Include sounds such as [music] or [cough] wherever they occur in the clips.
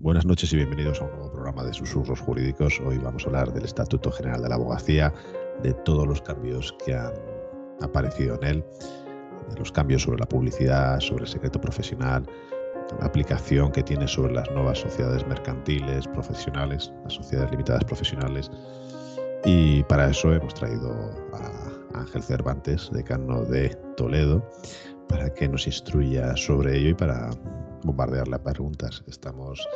Buenas noches y bienvenidos a un nuevo programa de Susurros Jurídicos. Hoy vamos a hablar del Estatuto General de la Abogacía, de todos los cambios que han aparecido en él, de los cambios sobre la publicidad, sobre el secreto profesional, la aplicación que tiene sobre las nuevas sociedades mercantiles, profesionales, las sociedades limitadas profesionales. Y para eso hemos traído a Ángel Cervantes, decano de Toledo, para que nos instruya sobre ello y para bombardearle a preguntas. Estamos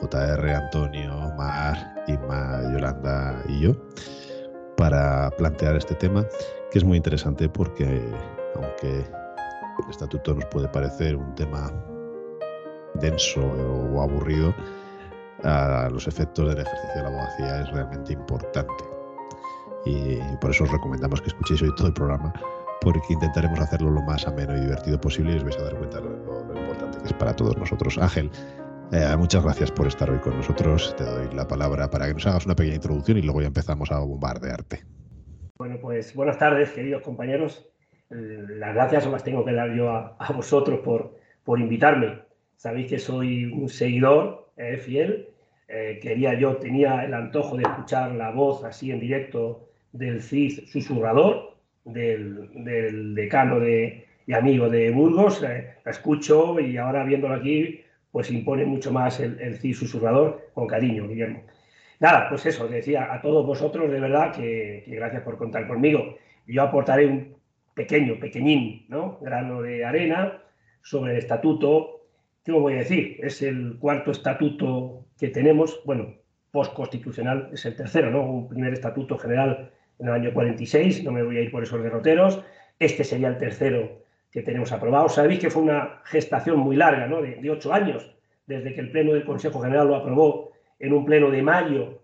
JR, Antonio, Mar, Inma, Yolanda y yo para plantear este tema, que es muy interesante porque aunque el estatuto nos puede parecer un tema denso o aburrido, a los efectos del ejercicio de la abogacía es realmente importante. Y por eso os recomendamos que escuchéis hoy todo el programa, porque intentaremos hacerlo lo más ameno y divertido posible y os vais a dar cuenta de lo, importante que es para todos nosotros. Ángel, eh, muchas gracias por estar hoy con nosotros. Te doy la palabra para que nos hagas una pequeña introducción y luego ya empezamos a bombardearte. Bueno, pues buenas tardes, queridos compañeros. Las gracias las tengo que dar yo a, a vosotros por, por invitarme. Sabéis que soy un seguidor eh, fiel. Eh, quería yo, tenía el antojo de escuchar la voz así en directo del CIS susurrador, del, decano de, y amigo de Burgos. La escucho y ahora viéndolo aquí, pues impone mucho más el, el CIS susurrador con cariño, Guillermo. Nada, pues eso, decía a todos vosotros de verdad que, que gracias por contar conmigo. Yo aportaré un pequeño, pequeñín, ¿no? grano de arena sobre el estatuto. ¿Qué os voy a decir? Es el cuarto estatuto que tenemos, bueno, postconstitucional es el tercero, ¿no? Un primer estatuto general en el año 46, no me voy a ir por esos derroteros. Este sería el tercero que tenemos aprobado. Sabéis que fue una gestación muy larga, ¿no? de, ocho años, desde que el Pleno del Consejo General lo aprobó en un pleno de mayo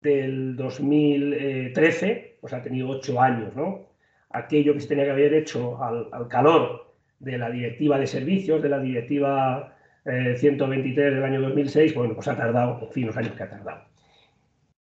del 2013, pues ha tenido ocho años, ¿no? Aquello que se tenía que haber hecho al, al calor de la directiva de servicios, de la directiva eh, 123 del año 2006, bueno, pues ha tardado, en fin, los años que ha tardado.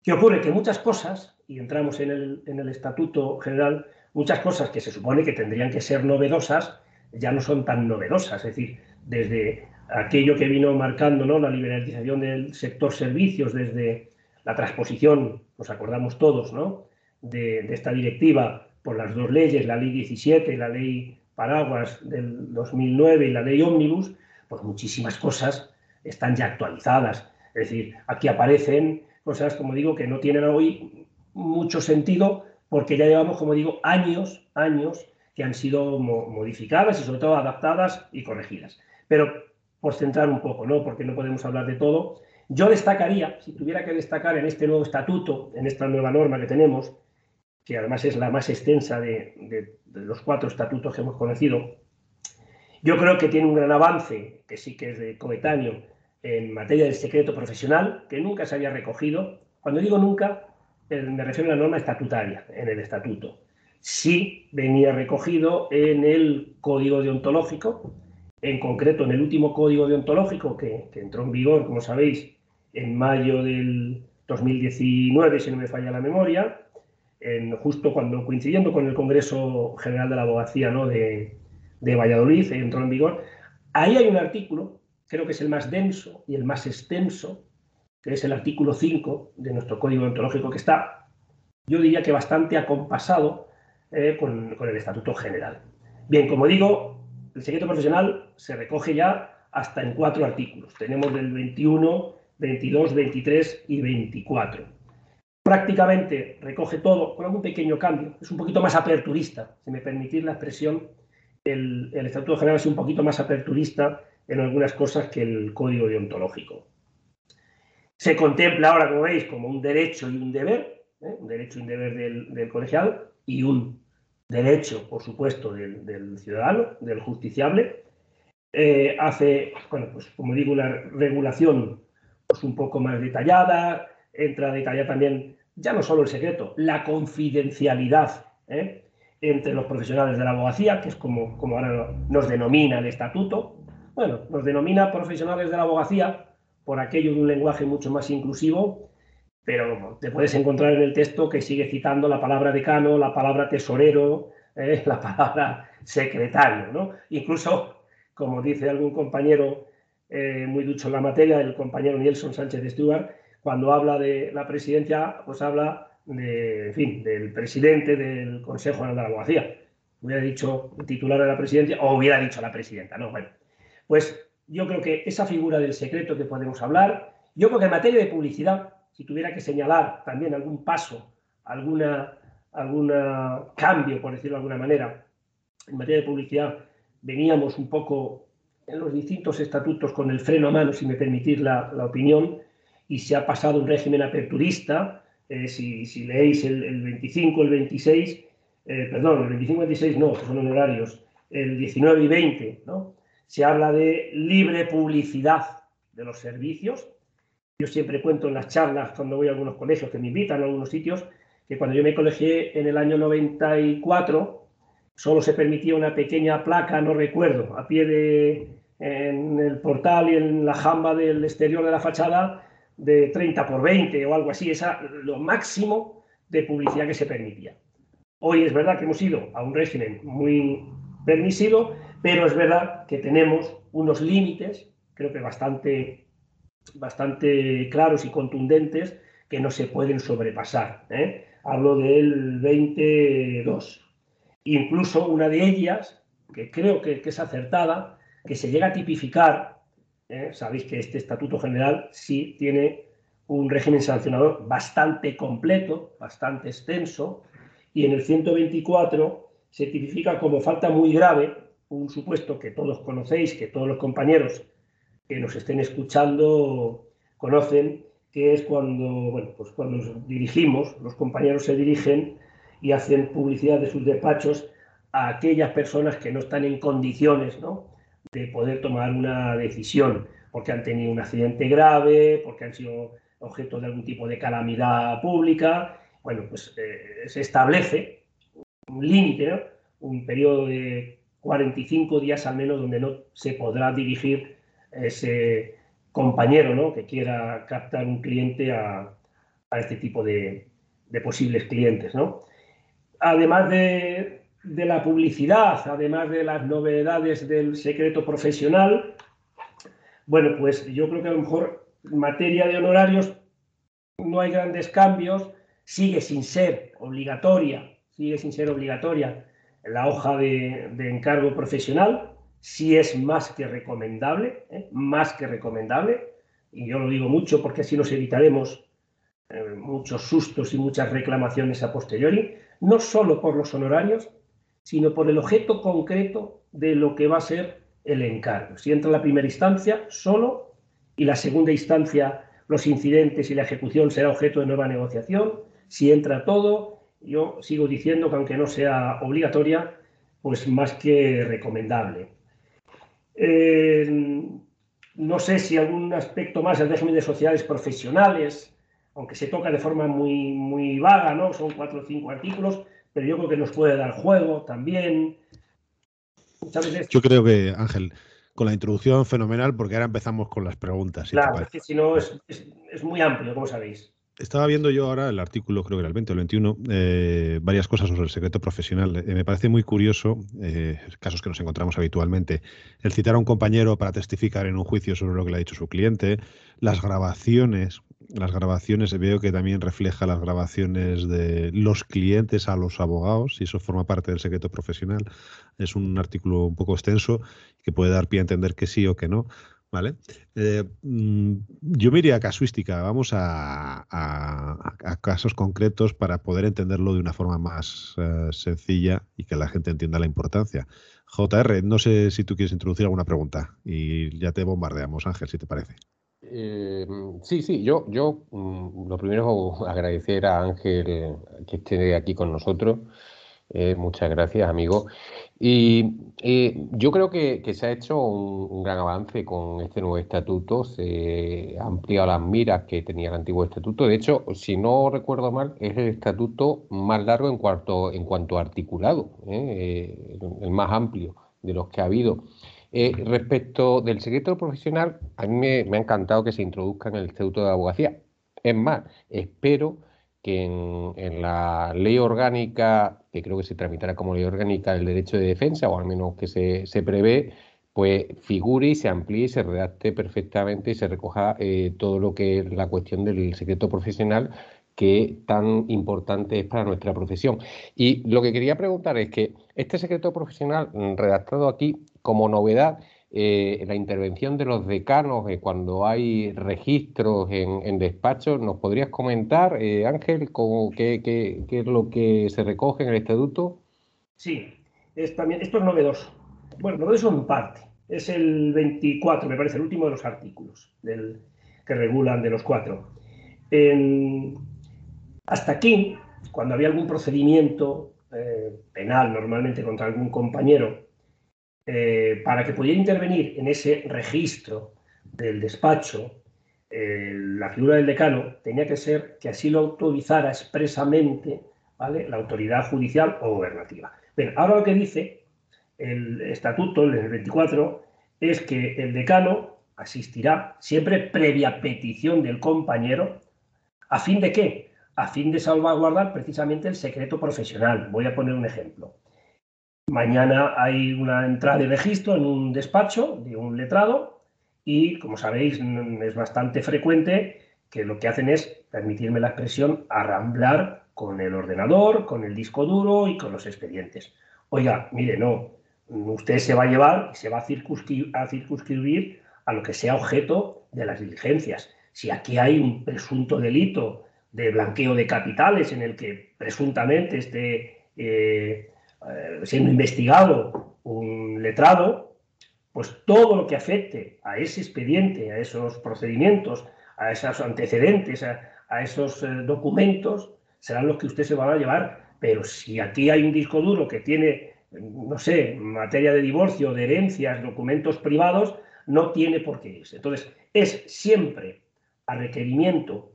¿Qué ocurre? Que muchas cosas, y entramos en el, en el Estatuto General, muchas cosas que se supone que tendrían que ser novedosas, ya no son tan novedosas, es decir, desde aquello que vino marcando ¿no? la liberalización del sector servicios desde la transposición, nos acordamos todos, ¿no? de, de, esta directiva por las dos leyes, la ley 17 y la ley paraguas del 2009 y la ley ómnibus, pues muchísimas cosas están ya actualizadas. Es decir, aquí aparecen cosas, como digo, que no tienen hoy mucho sentido porque ya llevamos, como digo, años, años que han sido modificadas y sobre todo adaptadas y corregidas. Pero por centrar un poco, ¿no? Porque no podemos hablar de todo. Yo destacaría, si tuviera que destacar en este nuevo estatuto, en esta nueva norma que tenemos, que además es la más extensa de, de, de los cuatro estatutos que hemos conocido, yo creo que tiene un gran avance, que sí que es de coetáneo, en materia del secreto profesional, que nunca se había recogido. Cuando digo nunca, me refiero a la norma estatutaria, en el estatuto. Sí venía recogido en el código deontológico, en concreto en el último código deontológico que, que, entró en vigor, como sabéis, en mayo del 2019, si no me falla la memoria, en, justo cuando coincidiendo con el Congreso General de la Abogacía ¿no? de, de Valladolid, entró en vigor. Ahí hay un artículo, creo que es el más denso y el más extenso, que es el artículo 5 de nuestro código deontológico, que está, yo diría que bastante acompasado eh, con, con el Estatuto General. Bien, como digo, el secreto profesional se recoge ya hasta en cuatro artículos. Tenemos del 21, 22, 23 y 24. Prácticamente recoge todo con algún pequeño cambio. Es un poquito más aperturista, si me permitís la expresión. El, el Estatuto General es un poquito más aperturista en algunas cosas que el Código Deontológico. Se contempla ahora, como veis, como un derecho y un deber, ¿eh? un derecho y un deber del, del colegiado y un derecho, por supuesto, del, ciudadano, del justiciable. eh, hace, bueno, pues como digo, una regulación pues, un poco más detallada, entra a detallar también ya no solo el secreto, la confidencialidad ¿eh? entre los profesionales de la abogacía, que es como, como ahora nos denomina el estatuto. Bueno, nos denomina profesionales de la abogacía por aquello de un lenguaje mucho más inclusivo, pero te puedes encontrar en el texto que sigue citando la palabra decano, la palabra tesorero, ¿eh? [laughs] la palabra secretario, ¿no? Incluso, como dice algún compañero eh, muy ducho en la materia, el compañero Nelson Sánchez Stuart, cuando habla de la presidencia, pues habla de, en fin, del presidente del Consejo General de la Abogacía. Hubiera dicho titular de la presidencia o hubiera dicho la presidenta, ¿no? Bueno, pues yo creo que esa figura del secreto que podemos hablar, yo creo que en materia de publicidad, si tuviera que señalar también algún paso, alguna, alguna cambio, por decirlo de alguna manera, en materia de publicidad, veníamos un poco en los distintos estatutos con el freno a mano, si me permitís la, la opinión, y se ha pasado un régimen aperturista. Eh, si, si, leéis el, el, 25, el 26, eh, perdón, el 25 y 26 no, son honorarios, el 19 y 20, ¿no? Se habla de libre publicidad de los servicios. Yo siempre cuento en las charlas cuando voy a algunos colegios que me invitan a algunos sitios, que cuando yo me colegié en el año 94, solo se permitía una pequeña placa, no recuerdo, a pie de, en el portal y en la jamba del exterior de la fachada, de 30 por 20 o algo así, es lo máximo de publicidad que se permitía. Hoy es verdad que hemos ido a un régimen muy permisivo, pero es verdad que tenemos unos límites, creo que bastante, bastante claros y contundentes, que no se pueden sobrepasar. ¿eh? Hablo del 22. Incluso una de ellas, que creo que, es acertada, que se llega a tipificar ¿eh? Sabéis que este Estatuto General sí tiene un régimen sancionador bastante completo, bastante extenso, y en el 124 se tipifica como falta muy grave un supuesto que todos conocéis, que todos los compañeros que nos estén escuchando conocen, que es cuando, bueno, pues cuando nos dirigimos, los compañeros se dirigen y hacen publicidad de sus despachos a aquellas personas que no están en condiciones ¿no? de poder tomar una decisión, porque han tenido un accidente grave, porque han sido objeto de algún tipo de calamidad pública. Bueno, pues eh, se establece un límite, un periodo de 45 días al menos donde no se podrá dirigir ese compañero ¿no? que quiera captar un cliente a, este tipo de, de posibles clientes. ¿no? Además de, de la publicidad, además de las novedades del secreto profesional, bueno, pues yo creo que a lo mejor en materia de honorarios no hay grandes cambios, sigue sin ser obligatoria, sigue sin ser obligatoria la hoja de, encargo profesional, sí es más que recomendable, ¿eh? más que recomendable, y yo lo digo mucho porque así nos evitaremos eh, muchos sustos y muchas reclamaciones a posteriori, no solo por los honorarios, sino por el objeto concreto de lo que va a ser el encargo. Si entra la primera instancia, solo, y la segunda instancia, los incidentes y la ejecución será objeto de nueva negociación. Si entra todo, yo sigo diciendo que aunque no sea obligatoria, pues más que recomendable. Eh, no sé si algún aspecto más del régimen de sociedades profesionales, aunque se toca de forma muy, muy vaga, ¿no? Son cuatro o cinco artículos, pero yo creo que nos puede dar juego también. Yo creo que, Ángel, con la introducción fenomenal, porque ahora empezamos con las preguntas. claro, es que si no es, muy amplio, como sabéis. Estaba viendo yo ahora el artículo, creo que era el 20 o el 21, eh, varias cosas sobre el secreto profesional. Eh, me parece muy curioso, eh, casos que nos encontramos habitualmente, el citar a un compañero para testificar en un juicio sobre lo que le ha dicho su cliente, las grabaciones las grabaciones, veo que también refleja las grabaciones de los clientes a los abogados, y eso forma parte del secreto profesional. Es un artículo un poco extenso que puede dar pie a entender que sí o que no. ¿Vale? Eh, mm, yo me iría a casuística, vamos a, casos concretos para poder entenderlo de una forma más eh, sencilla y que la gente entienda la importancia. JR, no sé si tú quieres introducir alguna pregunta y ya te bombardeamos, Ángel, si te parece. Eh, sí, sí, yo, yo mm, lo primero agradecer a Ángel que esté aquí con nosotros. Muchas gracias, amigo. Y yo creo que, se ha hecho un, gran avance con este nuevo estatuto, se ha ampliado las miras que tenía el antiguo estatuto. De hecho, si no recuerdo mal, es el estatuto más largo en cuanto, en cuanto articulado, ¿eh? Eh, el más amplio de los que ha habido. Eh, respecto del secreto profesional, a mí me, ha encantado que se introduzca en el Estatuto de Abogacía. Es más, espero que en, la ley orgánica, que creo que se tramitará como ley orgánica del derecho de defensa, o al menos que se, prevé, pues figure y se amplíe y se redacte perfectamente y se recoja eh, todo lo que es la cuestión del secreto profesional que tan importante es para nuestra profesión. Y lo que quería preguntar es que este secreto profesional mm, redactado aquí como novedad eh, la intervención de los decanos eh, cuando hay registros en, despachos. ¿Nos podrías comentar, eh, Ángel, cómo, qué, es lo que se recoge en el estatuto? Sí, es también, esto es novedoso. Bueno, novedoso en parte. Es el 24, me parece, el último de los artículos que regulan de los cuatro. hasta aquí, cuando había algún procedimiento penal normalmente contra algún compañero eh, para que pudiera intervenir en ese registro del despacho, eh, la figura del decano tenía que ser que así lo autorizara expresamente la autoridad judicial o gobernativa. Bien, ahora lo que dice el estatuto, el 24, es que el decano asistirá siempre previa petición del compañero, ¿a fin de qué? A fin de salvaguardar precisamente el secreto profesional. Voy a poner un ejemplo. Mañana hay una entrada de registro en un despacho de un letrado y, como sabéis, es bastante frecuente que lo que hacen es, permitirme la expresión, arramblar con el ordenador, con el disco duro y con los expedientes. Oiga, mire, no, usted se va a llevar y se va a circunscribir, a lo que sea objeto de las diligencias. Si aquí hay un presunto delito de blanqueo de capitales en el que presuntamente esté eh, eh, siendo investigado un letrado, pues todo lo que afecte a ese expediente, a esos procedimientos, a esos antecedentes, a, esos eh, documentos, serán los que usted se van a llevar. Pero si aquí hay un disco duro que tiene, no sé, materia de divorcio, de herencias, documentos privados, no tiene por qué irse. Entonces, es siempre a requerimiento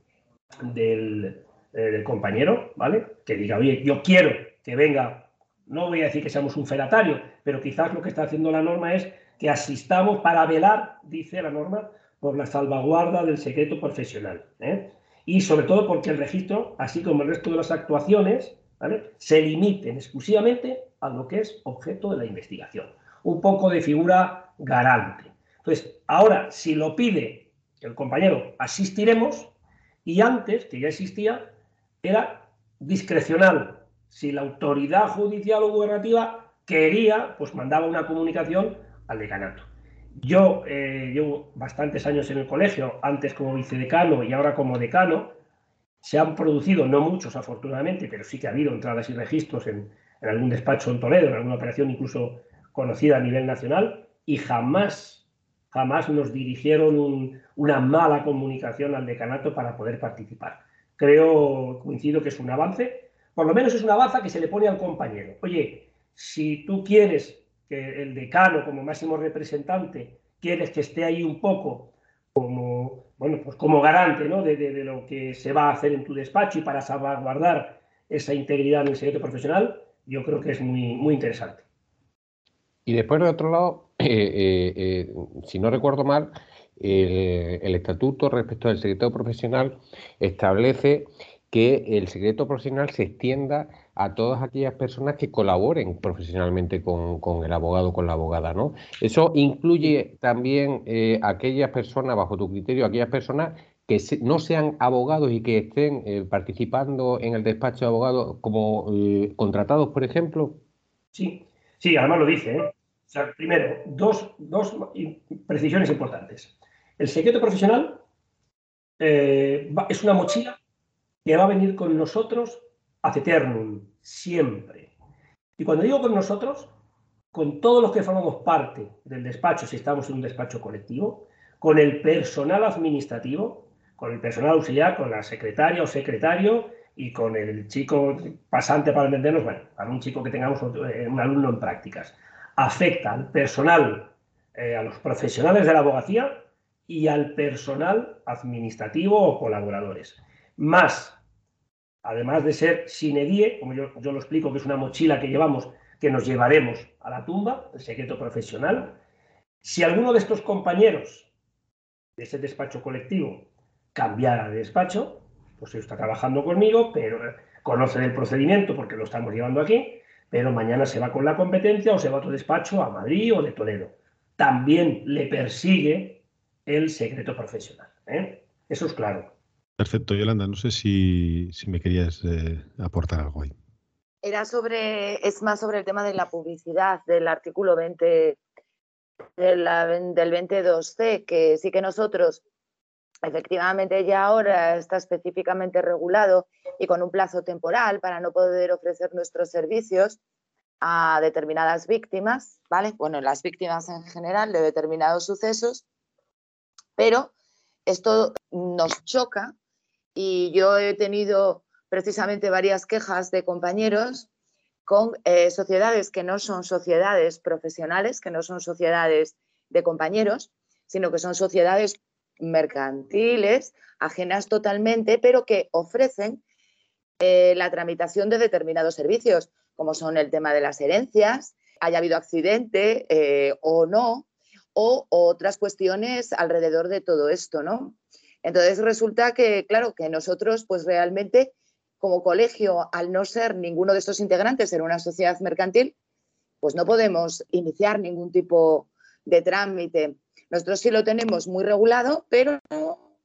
del, eh, del compañero, ¿vale? Que diga, oye, yo quiero que venga no voy a decir que seamos un feratario, pero quizás lo que está haciendo la norma es que asistamos para velar, dice la norma, por la salvaguarda del secreto profesional. ¿eh? Y sobre todo porque el registro, así como el resto de las actuaciones, se limiten exclusivamente a lo que es objeto de la investigación. Un poco de figura garante. Entonces, ahora, si lo pide el compañero, asistiremos, y antes, que ya existía, era discrecional, si la autoridad judicial o gubernativa quería, pues mandaba una comunicación al decanato. Yo eh, llevo bastantes años en el colegio, antes como vicedecano y ahora como decano. Se han producido, no muchos afortunadamente, pero sí que ha habido entradas y registros en, algún despacho en Toledo, en alguna operación incluso conocida a nivel nacional, y jamás, jamás nos dirigieron una mala comunicación al decanato para poder participar. Creo, coincido que es un avance, por lo menos es una baza que se le pone al compañero. Oye, si tú quieres que el decano como máximo representante, quieres que esté ahí un poco como, bueno, pues como garante ¿no? de, lo que se va a hacer en tu despacho y para salvaguardar esa integridad en el secreto profesional, yo creo que es muy, muy interesante. Y después, de otro lado, eh, eh, eh, si no recuerdo mal, el, estatuto respecto al secreto profesional establece que el secreto profesional se extienda a todas aquellas personas que colaboren profesionalmente con, el abogado, con la abogada, ¿no? Eso incluye también eh, aquellas personas, bajo tu criterio, aquellas personas que no sean abogados y que estén eh, participando en el despacho de abogados como eh, contratados, por ejemplo. Sí, sí, además lo dice. Primero, dos, dos precisiones importantes. El secreto profesional es una mochila que va a venir con nosotros ad eternum, siempre. Y cuando digo con nosotros, con todos los que formamos parte del despacho, si estamos en un despacho colectivo, con el personal administrativo, con el personal auxiliar, con la secretaria o secretario y con el chico pasante para entendernos, bueno, para un chico que tengamos eh, un alumno en prácticas, afecta al personal, eh, a los profesionales de la abogacía y al personal administrativo o colaboradores. Más, además de ser sine die, como yo, yo lo explico, que es una mochila que llevamos, que nos llevaremos a la tumba, el secreto profesional, si alguno de estos compañeros de ese despacho colectivo cambiara de despacho, pues está trabajando conmigo, pero eh, conoce el procedimiento porque lo estamos llevando aquí, pero mañana se va con la competencia o se va a otro despacho a Madrid o de Toledo. También le persigue el secreto profesional. ¿eh? Eso es claro. Perfecto, Yolanda. No sé si, me querías eh, aportar algo ahí. Era sobre, es más sobre el tema de la publicidad del artículo 20 del 22C, que sí que nosotros efectivamente ya ahora está específicamente regulado y con un plazo temporal para no poder ofrecer nuestros servicios a determinadas víctimas, ¿vale? Bueno, las víctimas en general de determinados sucesos, pero esto nos choca y yo he tenido precisamente varias quejas de compañeros con eh, sociedades que no son sociedades profesionales, que no son sociedades de compañeros, sino que son sociedades mercantiles, ajenas totalmente, pero que ofrecen eh, la tramitación de determinados servicios, como son el tema de las herencias, haya habido accidente eh, o no, o otras cuestiones alrededor de todo esto, ¿no? Entonces resulta que, claro, que nosotros, pues realmente, como colegio, al no ser ninguno de estos integrantes en una sociedad mercantil, pues no podemos iniciar ningún tipo de trámite. Nosotros sí lo tenemos muy regulado, pero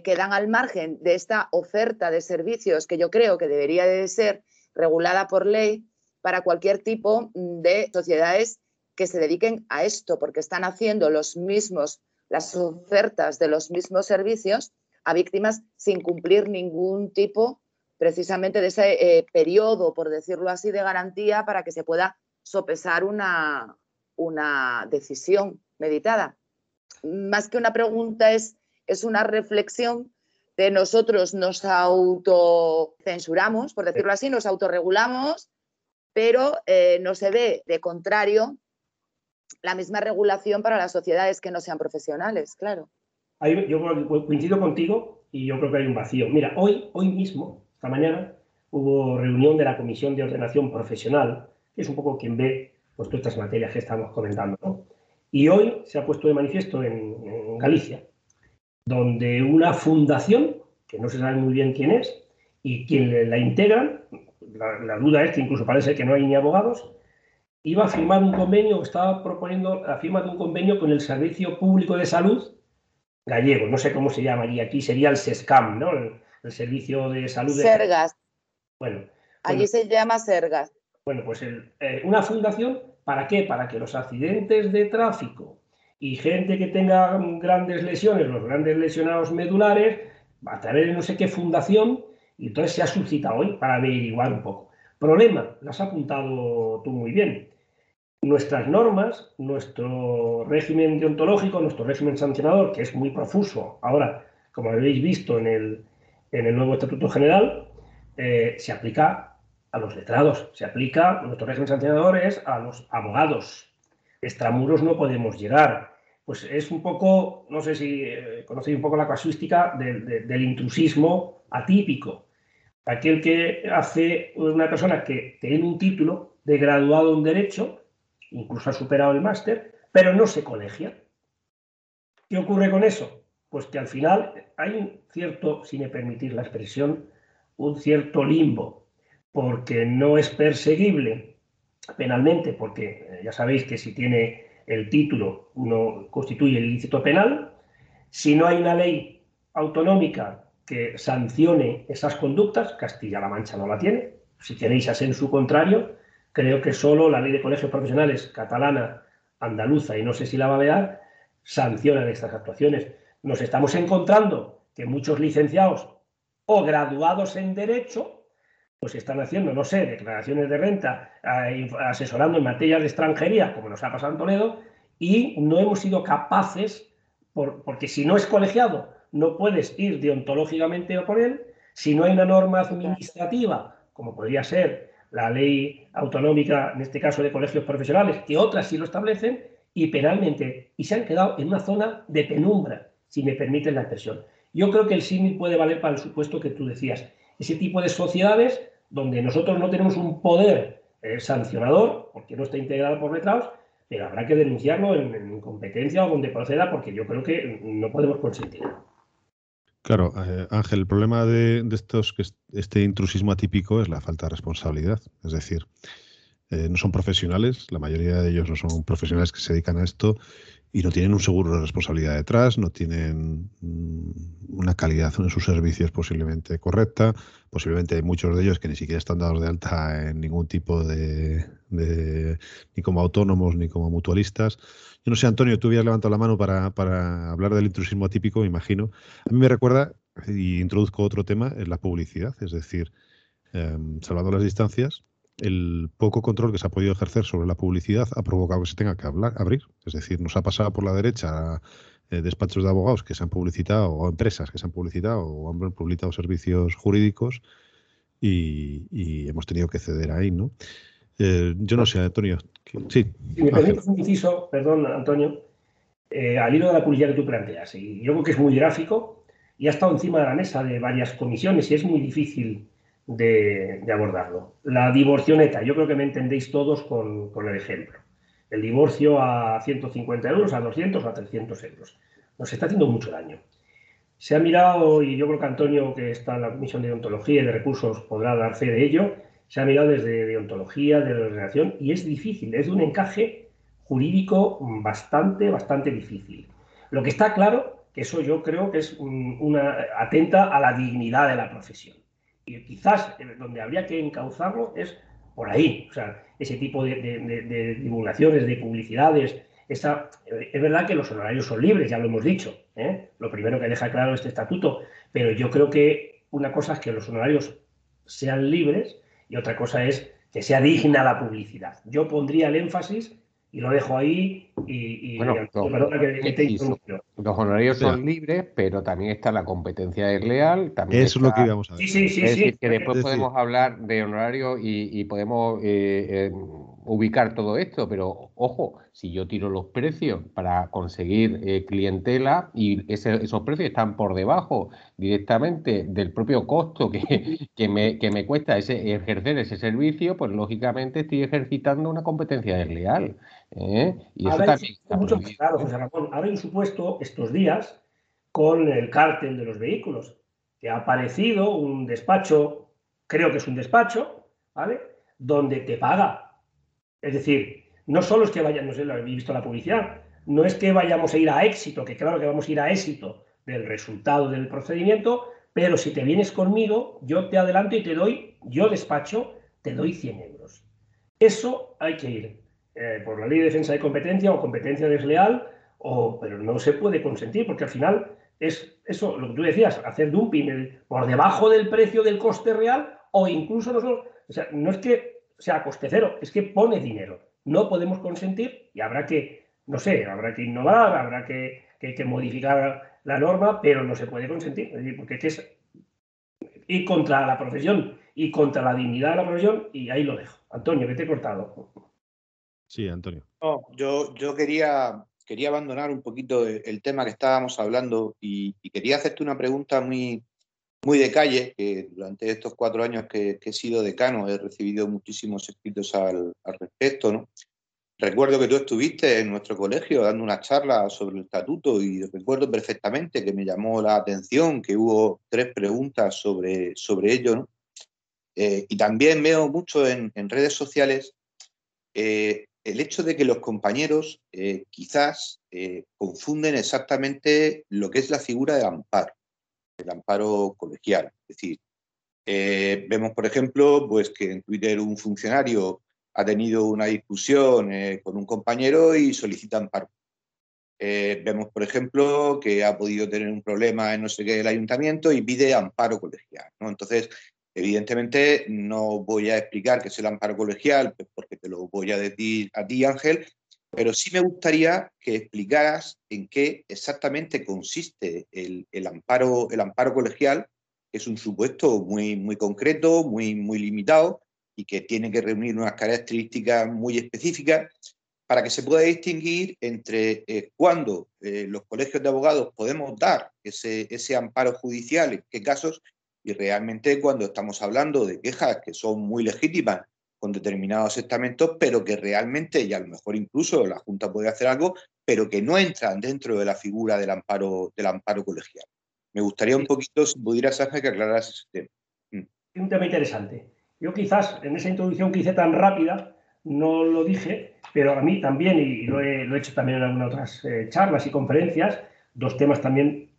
quedan al margen de esta oferta de servicios que yo creo que debería de ser regulada por ley para cualquier tipo de sociedades que se dediquen a esto, porque están haciendo los mismos, las ofertas de los mismos servicios a víctimas sin cumplir ningún tipo precisamente de ese eh, periodo, por decirlo así, de garantía para que se pueda sopesar una, una decisión meditada más que una pregunta, es, es una reflexión de nosotros nos autocensuramos, por decirlo así, nos autorregulamos, pero eh, no se ve de contrario la misma regulación para las sociedades que no sean profesionales, claro. Yo coincido contigo y yo creo que hay un vacío. Mira, hoy, hoy mismo, esta mañana, hubo reunión de la Comisión de Ordenación Profesional, que es un poco quien ve pues, todas estas materias que estamos comentando. ¿no? Y hoy se ha puesto de manifiesto en, Galicia, donde una fundación, que no se sabe muy bien quién es, y quien la integran, la, duda es que incluso parece que no hay ni abogados, iba a firmar un convenio, estaba proponiendo la firma de un convenio con el Servicio Público de Salud gallego, no sé cómo se llamaría aquí, sería el SESCAM, ¿no? El, Servicio de Salud. De... Sergas. Bueno. Allí se llama Sergas. Bueno, pues eh, una fundación ¿Para qué? Para que los accidentes de tráfico y gente que tenga grandes lesiones, los grandes lesionados medulares, a través de no sé qué fundación, y entonces se ha suscitado hoy para averiguar un poco. Problema, lo has apuntado tú muy bien. Nuestras normas, nuestro régimen deontológico, nuestro régimen sancionador, que es muy profuso, ahora, como habéis visto en el, en el nuevo Estatuto General, eh, se aplica a los letrados, se aplica nuestro régimen sancionador es a los abogados. Extramuros no podemos llegar. Pues es un poco, no sé si eh, conocéis un poco la casuística del intrusismo atípico. Aquel que hace una persona que tiene un título de graduado en Derecho, incluso ha superado el máster, pero no se colegia. ¿Qué ocurre con eso? Pues que al final hay un cierto, si me permitís la expresión, un cierto limbo porque no es perseguible penalmente, porque eh, ya sabéis que si tiene el título no constituye el ilícito penal, si no hay una ley autonómica que sancione esas conductas, Castilla-La Mancha no la tiene, si tenéis a su contrario, creo que solo la ley de colegios profesionales catalana, andaluza y no sé si la balear, sancionan estas actuaciones. Nos estamos encontrando que muchos licenciados o graduados en derecho pues están haciendo, no sé, declaraciones de renta, asesorando en materias de extranjería, como nos ha pasado en Toledo, y no hemos sido capaces, porque si no es colegiado, no puedes ir deontológicamente por él, Si no hay una norma administrativa, como podría ser la ley autonómica, en este caso de colegios profesionales, que otras sí lo establecen, y penalmente, y se han quedado en una zona de penumbra, si me permiten la expresión. Yo creo que el símil puede valer para el supuesto que tú decías. Ese tipo de sociedades donde nosotros no tenemos un poder eh, sancionador, porque no está integrado por letrados, pero habrá que denunciarlo en, competencia o donde proceda, porque yo creo que no podemos consentirlo. Claro, eh, Ángel, el problema de, estos que este intrusismo atípico es la falta de responsabilidad. Es decir, eh, no son profesionales, la mayoría de ellos no son profesionales que se dedican a esto y no tienen un seguro de responsabilidad detrás, no tienen mm, una calidad en sus servicios posiblemente correcta, posiblemente hay muchos de ellos que ni siquiera están dados de alta en ningún tipo de, ni como autónomos ni como mutualistas. Yo no sé, Antonio, tú habías levantado la mano para, hablar del intrusismo atípico, me imagino. A mí me recuerda, y introduzco otro tema, en la publicidad, es decir, em, salvando las distancias, el poco control que se ha podido ejercer sobre la publicidad ha provocado que se tenga que hablar, abrir. Es decir, nos ha pasado por la derecha eh, despachos de abogados que se han publicitado, o empresas que se han publicitado, o han publicado servicios jurídicos y, hemos tenido que ceder ahí, ¿no? Eh, yo no sé, Antonio. Sí. Si me permites un inciso, perdón, Antonio, eh, al hilo de la publicidad que tú planteas, y yo creo que es muy gráfico y ha estado encima de la mesa de varias comisiones y es muy difícil de, abordarlo. La divorcioneta, yo creo que me entendéis todos con, el ejemplo. El divorcio a 150 euros, a 200 o a 300 euros. Nos está haciendo mucho daño. Se ha mirado, y yo creo que Antonio, que está en la Comisión de Ontología y de Recursos, podrá dar fe de ello, se ha mirado desde deontología, de la ordenación, y es difícil, es un encaje jurídico bastante, bastante difícil. Lo que está claro, que eso yo creo que es una atenta a la dignidad de la profesión. Y quizás eh, donde habría que encauzarlo es por ahí, o sea, ese tipo de, divulgaciones, de publicidades. Esa, eh, es verdad que los honorarios son libres, ya lo hemos dicho, ¿eh? lo primero que deja claro este estatuto, pero yo creo que una cosa es que los honorarios sean libres y otra cosa es que sea digna la publicidad. Yo pondría el énfasis y lo dejo ahí y, bueno, los, honorarios son libres, pero también está la competencia desleal. También Eso es lo que íbamos a ver. Sí, sí, sí. Es decir, que después podemos hablar de honorarios y, podemos eh, eh, ubicar todo esto, pero ojo, si yo tiro los precios para conseguir eh, clientela y esos precios están por debajo directamente del propio costo que, que, me, que me cuesta ese, ejercer ese servicio, pues lógicamente estoy ejercitando una competencia desleal. ¿eh? Y eso también está mucho, claro, José Ramón, ahora hay un supuesto estos días con el cártel de los vehículos, que ha aparecido un despacho, creo que es un despacho, ¿vale? Donde te paga es decir, no solo es que vayan, no sé, lo habéis visto la publicidad, no es que vayamos a ir a éxito, que claro que vamos a ir a éxito del resultado del procedimiento, pero si te vienes conmigo, yo te adelanto y te doy, yo despacho, te doy 100 euros. Eso hay que ir eh, por la ley de defensa de competencia o competencia desleal, o, pero no se puede consentir, porque al final es eso, lo que tú decías, hacer dumping por debajo del precio del coste real, o incluso no o sea, no es que sea coste cero, es que pone dinero. No podemos consentir y habrá que, no sé, habrá que innovar, habrá que, modificar la norma, pero no se puede consentir, porque es ir contra la profesión y contra la dignidad de la profesión y ahí lo dejo. Antonio, que te he cortado. Sí, Antonio. yo, yo quería, quería abandonar un poquito el tema que estábamos hablando y, y quería hacerte una pregunta muy, muy de calle, que durante estos cuatro años que, he sido decano he recibido muchísimos escritos al, respecto. ¿no? Recuerdo que tú estuviste en nuestro colegio dando una charla sobre el estatuto y recuerdo perfectamente que me llamó la atención que hubo tres preguntas sobre, sobre ello. ¿no? Eh, y también veo mucho en, redes sociales eh, el hecho de que los compañeros eh, quizás confunden exactamente lo que es la figura de amparo el amparo colegial. Es decir, eh, vemos, por ejemplo, pues que en Twitter un funcionario ha tenido una discusión eh, con un compañero y solicita amparo. Eh, vemos, por ejemplo, que ha podido tener un problema en no sé qué del ayuntamiento y pide amparo colegial. Entonces, evidentemente, no voy a explicar qué es el amparo colegial, pues, porque te lo voy a decir a ti, Ángel, pero sí me gustaría que explicaras en qué exactamente consiste el, amparo, colegial, es un supuesto muy, muy concreto, muy, muy limitado y que tiene que reunir unas características muy específicas para que se pueda distinguir entre eh, cuándo eh, los colegios de abogados podemos dar ese amparo judicial, en qué casos, y realmente cuando estamos hablando de quejas que son muy legítimas con determinados estamentos, pero que realmente, y a lo mejor incluso la Junta puede hacer algo, pero que no entran dentro de la figura del amparo, del amparo colegial. Me gustaría un poquito, si pudieras, Ángel, que aclararas ese tema. Mm. Un tema interesante. Yo quizás en esa introducción que hice tan rápida no lo dije, pero a mí también, y lo he, hecho también en algunas otras eh, charlas y conferencias, dos temas también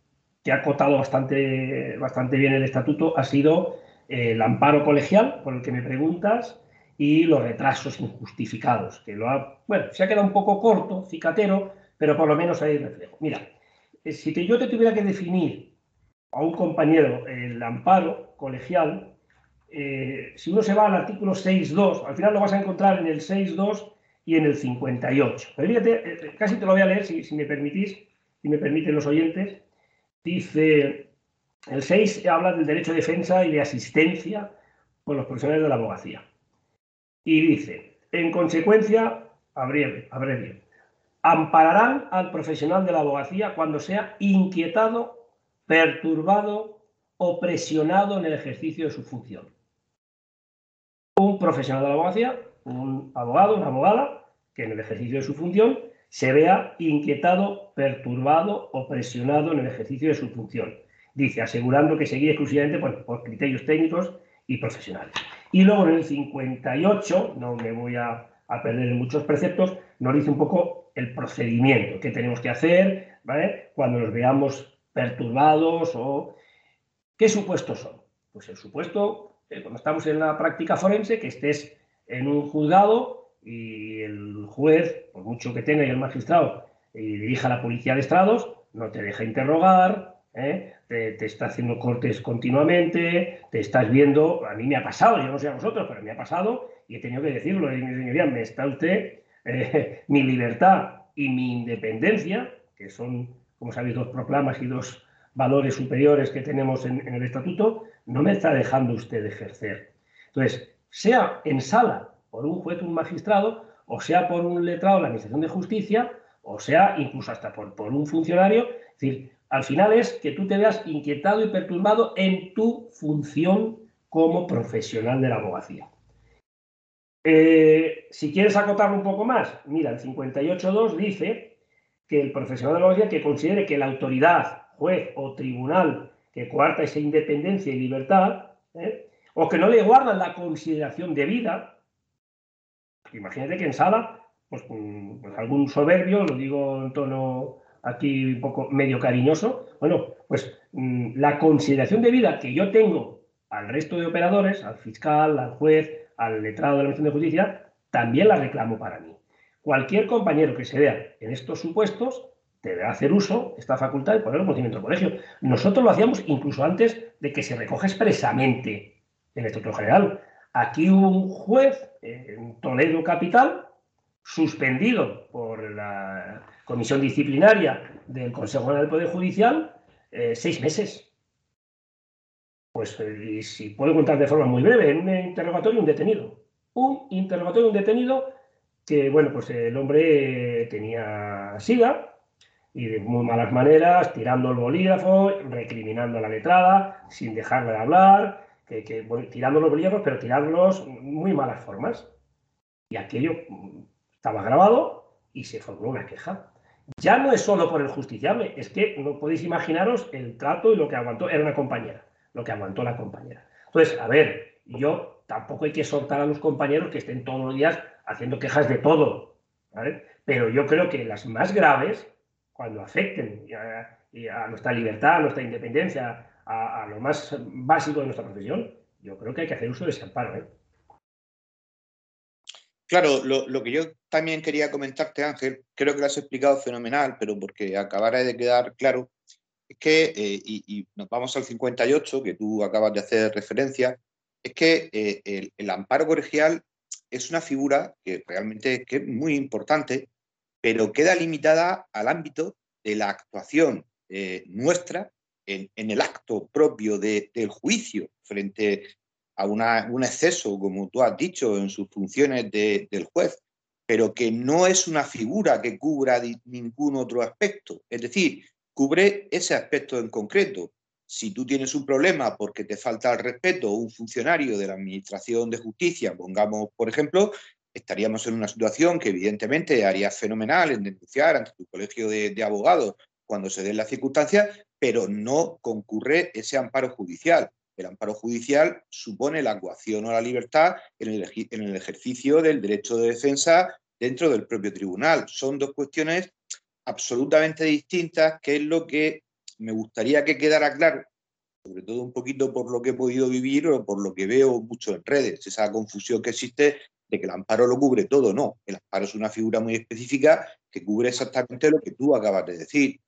que ha acotado bastante, bastante bien el estatuto ha sido el amparo colegial, por el que me preguntas, y los retrasos injustificados, que lo ha, bueno, se ha quedado un poco corto, cicatero, pero por lo menos hay reflejo. Mira, eh, si yo te tuviera que definir a un compañero el amparo colegial, eh, si uno se va al artículo 6.2, al final lo vas a encontrar en el 6.2 y en el 58. Pero fíjate, eh, casi te lo voy a leer, si, me permitís, si me permiten los oyentes. Dice, el 6 habla del derecho de defensa y de asistencia por los profesionales de la abogacía. Y dice, en consecuencia, abreve, abreve, ampararán al profesional de la abogacía cuando sea inquietado perturbado o presionado en el ejercicio de su función. Un profesional de la abogacía, un abogado, una abogada, que en el ejercicio de su función se vea inquietado, perturbado o presionado en el ejercicio de su función. Dice, asegurando que se guíe exclusivamente por, criterios técnicos y profesionales. Y luego en el 58, no me voy a, perder en muchos preceptos, nos dice un poco el procedimiento, qué tenemos que hacer cuando nos veamos perturbados o... ¿Qué supuestos son? Pues el supuesto, eh, cuando estamos en la práctica forense, que estés en un juzgado y el juez, por mucho que tenga y el magistrado, y dirija a la policía de estrados, no te deja interrogar, ¿eh? te, está haciendo cortes continuamente, te estás viendo, a mí me ha pasado, yo no sé a vosotros, pero me ha pasado y he tenido que decirlo, y señoría, me está usted, eh, [laughs] mi libertad y mi independencia, que son como sabéis, dos proclamas y dos valores superiores que tenemos en, el estatuto, no me está dejando usted ejercer. Entonces, sea en sala por un juez o un magistrado, o sea por un letrado de la Administración de Justicia, o sea incluso hasta por, por un funcionario, es decir, al final es que tú te veas inquietado y perturbado en tu función como profesional de la abogacía. Eh, si quieres acotarlo un poco más, mira, el 58.2 dice que el profesional de la abogacía que considere que la autoridad, juez o tribunal que coarta esa independencia y libertad, ¿eh? o que no le guardan la consideración debida, imagínate que en sala, pues, pues, algún soberbio, lo digo en tono aquí un poco medio cariñoso, bueno, pues mm, la consideración debida que yo tengo al resto de operadores, al fiscal, al juez, al letrado de la Administración de Justicia, también la reclamo para mí. Cualquier compañero que se vea en estos supuestos deberá hacer uso de esta facultad de poner el conocimiento del colegio. Nosotros lo hacíamos incluso antes de que se recoja expresamente en el Estatuto General. Aquí un juez en Toledo Capital, suspendido por la comisión disciplinaria del Consejo General del Poder Judicial, eh, seis meses. Pues, eh, y si puedo contar de forma muy breve, en un interrogatorio un detenido. Un interrogatorio un detenido que, bueno, pues el hombre tenía sida y de muy malas maneras, tirando el bolígrafo, recriminando la letrada, sin dejarle de hablar, que, tirando los bolígrafos, pero tirarlos muy malas formas. Y aquello estaba grabado y se formó una queja. Ya no es solo por el justiciable, es que no podéis imaginaros el trato y lo que aguantó, era una compañera, lo que aguantó la compañera. Entonces, a ver, yo tampoco hay que soltar a los compañeros que estén todos los días haciendo quejas de todo. Pero yo creo que las más graves, cuando afecten a, nuestra libertad, a nuestra independencia, a, lo más básico de nuestra profesión, yo creo que hay que hacer uso de ese amparo. ¿eh? Claro, lo, que yo también quería comentarte, Ángel, creo que lo has explicado fenomenal, pero porque acabara de quedar claro, es que, eh, y, nos vamos al 58, que tú acabas de hacer referencia, es que eh, el, amparo colegial es una figura que realmente es muy importante, pero queda limitada al ámbito de la actuación eh, nuestra en, el acto propio del juicio frente a un exceso, como tú has dicho, en sus funciones del juez, pero que no es una figura que cubra ningún otro aspecto. Es decir, cubre ese aspecto en concreto. Si tú tienes un problema porque te falta el respeto un funcionario de la Administración de Justicia, pongamos, por ejemplo, estaríamos en una situación que evidentemente haría fenomenal en denunciar ante tu colegio de, de abogados cuando se den las circunstancias, pero no concurre ese amparo judicial. El amparo judicial supone la coacción o la libertad en el, ejercicio del derecho de defensa dentro del propio tribunal. Son dos cuestiones absolutamente distintas, que es lo que me gustaría que quedara claro, sobre todo un poquito por lo que he podido vivir o por lo que veo mucho en redes, esa confusión que existe de que el amparo lo cubre todo. No, el amparo es una figura muy específica que cubre exactamente lo que tú acabas de decir.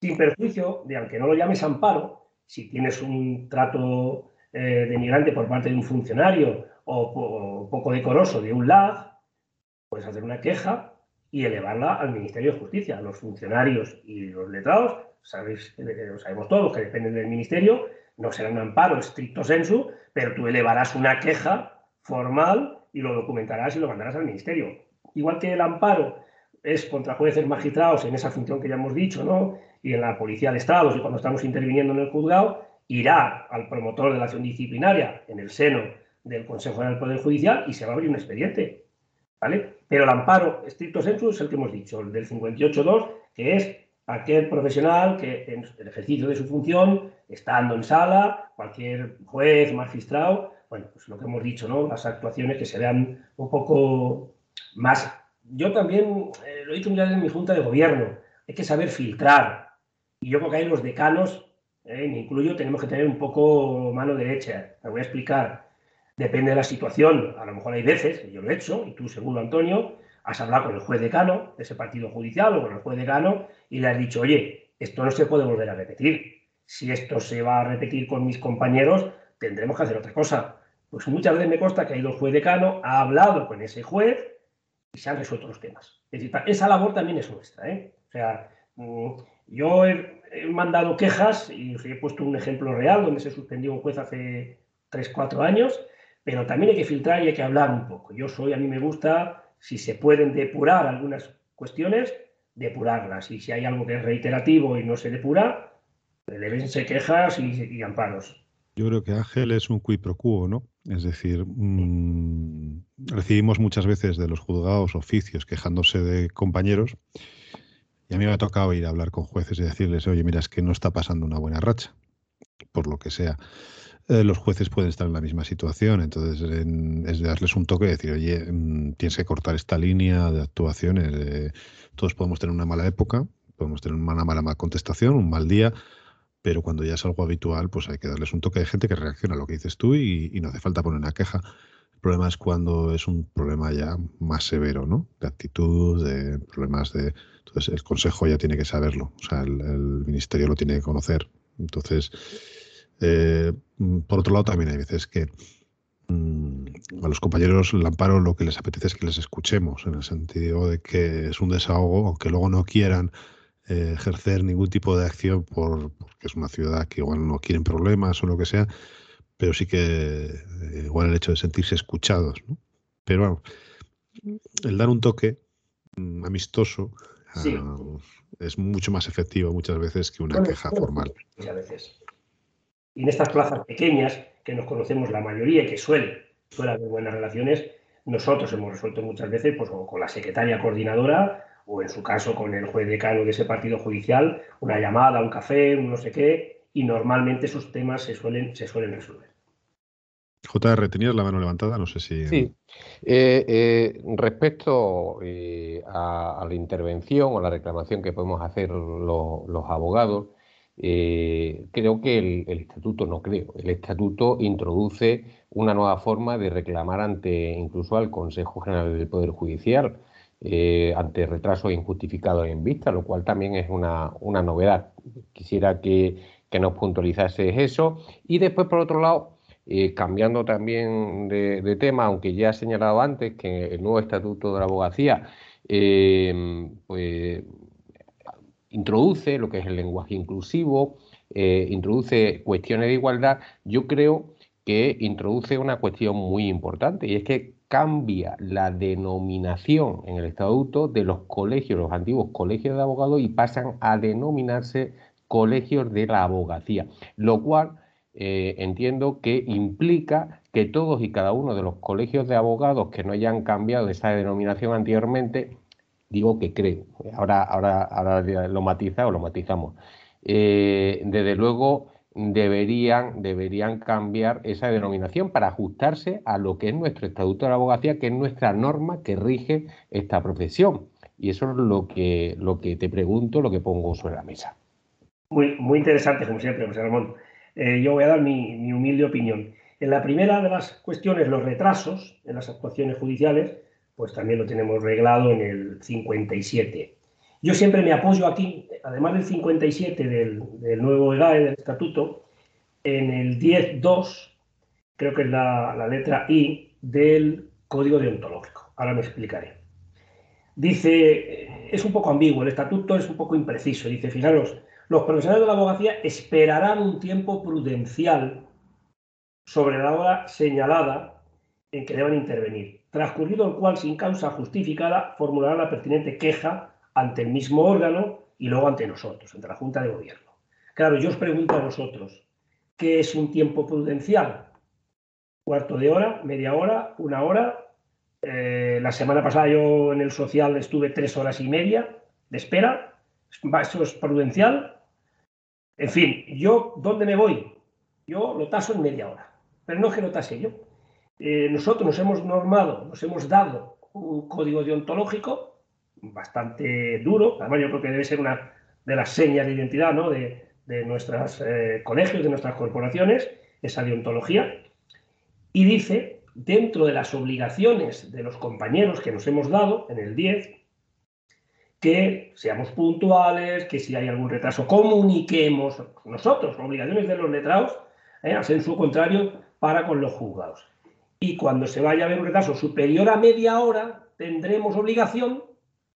Sin perjuicio de, aunque no lo llames amparo, si tienes un trato eh, denigrante por parte de un funcionario o, poco decoroso de un LAG, puedes hacer una queja y elevarla al Ministerio de Justicia. Los funcionarios y los letrados, sabéis, lo sabemos todos, que dependen del Ministerio, no será un amparo estricto sensu, pero tú elevarás una queja formal y lo documentarás y lo mandarás al Ministerio. Igual que el amparo es contra jueces magistrados en esa función que ya hemos dicho, ¿no? y en la Policía de Estados y cuando estamos interviniendo en el juzgado, irá al promotor de la acción disciplinaria en el seno del Consejo del Poder Judicial y se va a abrir un expediente. ¿vale? Pero el amparo estricto sensu es el que hemos dicho, el del 58.2, que es aquel profesional que en el ejercicio de su función, estando en sala, cualquier juez, magistrado, bueno, pues lo que hemos dicho, ¿no? Las actuaciones que se vean un poco más. Yo también eh, lo he dicho muchas veces en mi junta de gobierno, hay que saber filtrar, y yo creo que ahí los decanos, eh, me incluyo, tenemos que tener un poco mano derecha. Te voy a explicar. Depende de la situación. A lo mejor hay veces, yo lo he hecho, y tú seguro, Antonio, has hablado con el juez decano de ese partido judicial o con el juez decano y le has dicho, oye, esto no se puede volver a repetir. Si esto se va a repetir con mis compañeros, tendremos que hacer otra cosa. Pues muchas veces me consta que ha ido el juez decano, ha hablado con ese juez y se han resuelto los temas. Es decir, esa labor también es nuestra. ¿eh? O sea, mm, yo he, mandado quejas y he puesto un ejemplo real donde se suspendió un juez hace 3, 4 años, pero también hay que filtrar y hay que hablar un poco. Yo soy, a mí me gusta, si se pueden depurar algunas cuestiones, depurarlas. Y si hay algo que es reiterativo y no se depura, deben ser quejas y, amparos. Yo creo que Ángel es un qui pro quo, ¿no? Es decir, mm, recibimos muchas veces de los juzgados oficios quejándose de compañeros y a mí me ha tocado ir a hablar con jueces y decirles, oye, mira, es que no está pasando una buena racha, por lo que sea. Eh, los jueces pueden estar en la misma situación, entonces es darles un toque y decir, oye, mm, tienes que cortar esta línea de actuaciones. Eh, todos podemos tener una mala época, podemos tener una mala, mala contestación, un mal día, pero cuando ya es algo habitual, pues hay que darles un toque de gente que reacciona a lo que dices tú y, y no hace falta poner una queja. El problema es cuando es un problema ya más severo, ¿no? De actitud, de problemas de entonces el Consejo ya tiene que saberlo, o sea, el, Ministerio lo tiene que conocer. Entonces, eh, por otro lado, también hay veces que mm, a los compañeros el amparo lo que les apetece es que les escuchemos, en el sentido de que es un desahogo, aunque luego no quieran eh, ejercer ningún tipo de acción por, porque es una ciudad que igual no quieren problemas o lo que sea, pero sí que eh, igual el hecho de sentirse escuchados. ¿no? Pero bueno, el dar un toque mm, amistoso Ah, es mucho más efectivo muchas veces que una queja formal. Muchas veces. Y en estas plazas pequeñas, que nos conocemos la mayoría y que suelen, suelen haber buenas relaciones, nosotros hemos resuelto muchas veces pues, con la secretaria coordinadora o en su caso con el juez decano de ese partido judicial, una llamada, un café, un no sé qué, y normalmente esos temas se suelen, se suelen resolver. JR, tenías la mano levantada, no sé si. Sí. Eh, eh, respecto eh, a, la intervención o la reclamación que podemos hacer los abogados, creo que el, estatuto, no creo, el estatuto introduce una nueva forma de reclamar ante incluso al Consejo General del Poder Judicial ante retraso injustificado en vista, lo cual también es una, novedad. Quisiera que, que nos puntualizase eso. Y después, por otro lado, eh, cambiando también de, tema, aunque ya he señalado antes que el nuevo estatuto de la abogacía em, pues, introduce lo que es el lenguaje inclusivo, eh, introduce cuestiones de igualdad, yo creo que introduce una cuestión muy importante y es que cambia la denominación en el estatuto de los colegios, los antiguos colegios de abogados y pasan a denominarse colegios de la abogacía, lo cual eh, entiendo que implica que todos y cada uno de los colegios de abogados que no hayan cambiado esa denominación anteriormente, digo que creo, ahora, ahora, ahora lo matiza o lo matizamos, eh, desde luego deberían, deberían cambiar esa denominación para ajustarse a lo que es nuestro estatuto de la abogacía, que es nuestra norma que rige esta profesión. Y eso es lo que, lo que te pregunto, lo que pongo sobre la mesa. Muy, muy interesante, como siempre, José Ramón. Eh, yo voy a dar mi, mi, humilde opinión. En la primera de las cuestiones, los retrasos en las actuaciones judiciales, pues también lo tenemos reglado en el 57. Yo siempre me apoyo aquí, además del 57 del, nuevo EGAE, del estatuto, en el 10.2, creo que es la, la letra I del código deontológico. Ahora me explicaré. Dice, es un poco ambiguo, el estatuto es un poco impreciso. Dice, fijaros, los profesionales de la abogacía esperarán un tiempo prudencial sobre la hora señalada en que deban intervenir, transcurrido el cual, sin causa justificada, formularán la pertinente queja ante el mismo órgano y luego ante nosotros, ante la Junta de Gobierno. Claro, yo os pregunto a vosotros, ¿qué es un tiempo prudencial? ¿Cuarto de hora? ¿Media hora? ¿Una hora? Eh, la semana pasada yo en el social estuve tres horas y media de espera. ¿Eso es prudencial? En fin, yo, ¿dónde me voy? Yo lo taso en media hora, pero no que lo tase yo. Eh, nosotros nos hemos normado, nos hemos dado un código deontológico bastante duro. Además, yo creo que debe ser una de las señas de identidad ¿no? de, de nuestros eh, colegios, de nuestras corporaciones, esa deontología. Y dice, dentro de las obligaciones de los compañeros que nos hemos dado en el 10, que seamos puntuales, que si hay algún retraso comuniquemos nosotros, obligaciones de los letrados, ¿eh? hacen su contrario para con los juzgados. Y cuando se vaya a ver un retraso superior a media hora, tendremos obligación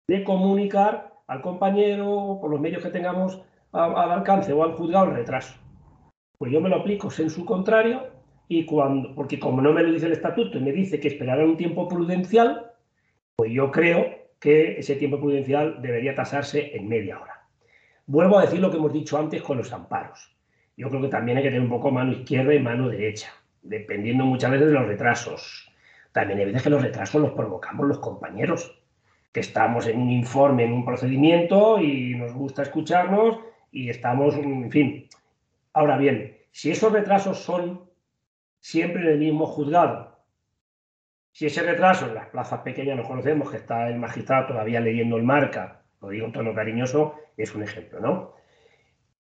de comunicar al compañero, por los medios que tengamos al alcance o al juzgado, el retraso. Pues yo me lo aplico en su contrario y cuando, porque como no me lo dice el estatuto y me dice que esperará un tiempo prudencial, pues yo creo que ese tiempo prudencial debería tasarse en media hora. Vuelvo a decir lo que hemos dicho antes con los amparos. Yo creo que también hay que tener un poco mano izquierda y mano derecha, dependiendo muchas veces de los retrasos. También hay veces que los retrasos los provocamos los compañeros que estamos en un informe, en un procedimiento y nos gusta escucharnos y estamos, en fin. Ahora bien, si esos retrasos son siempre en el mismo juzgado, si ese retraso en las plazas pequeñas nos conocemos, que está el magistrado todavía leyendo el marca, lo digo en tono cariñoso, es un ejemplo, ¿no?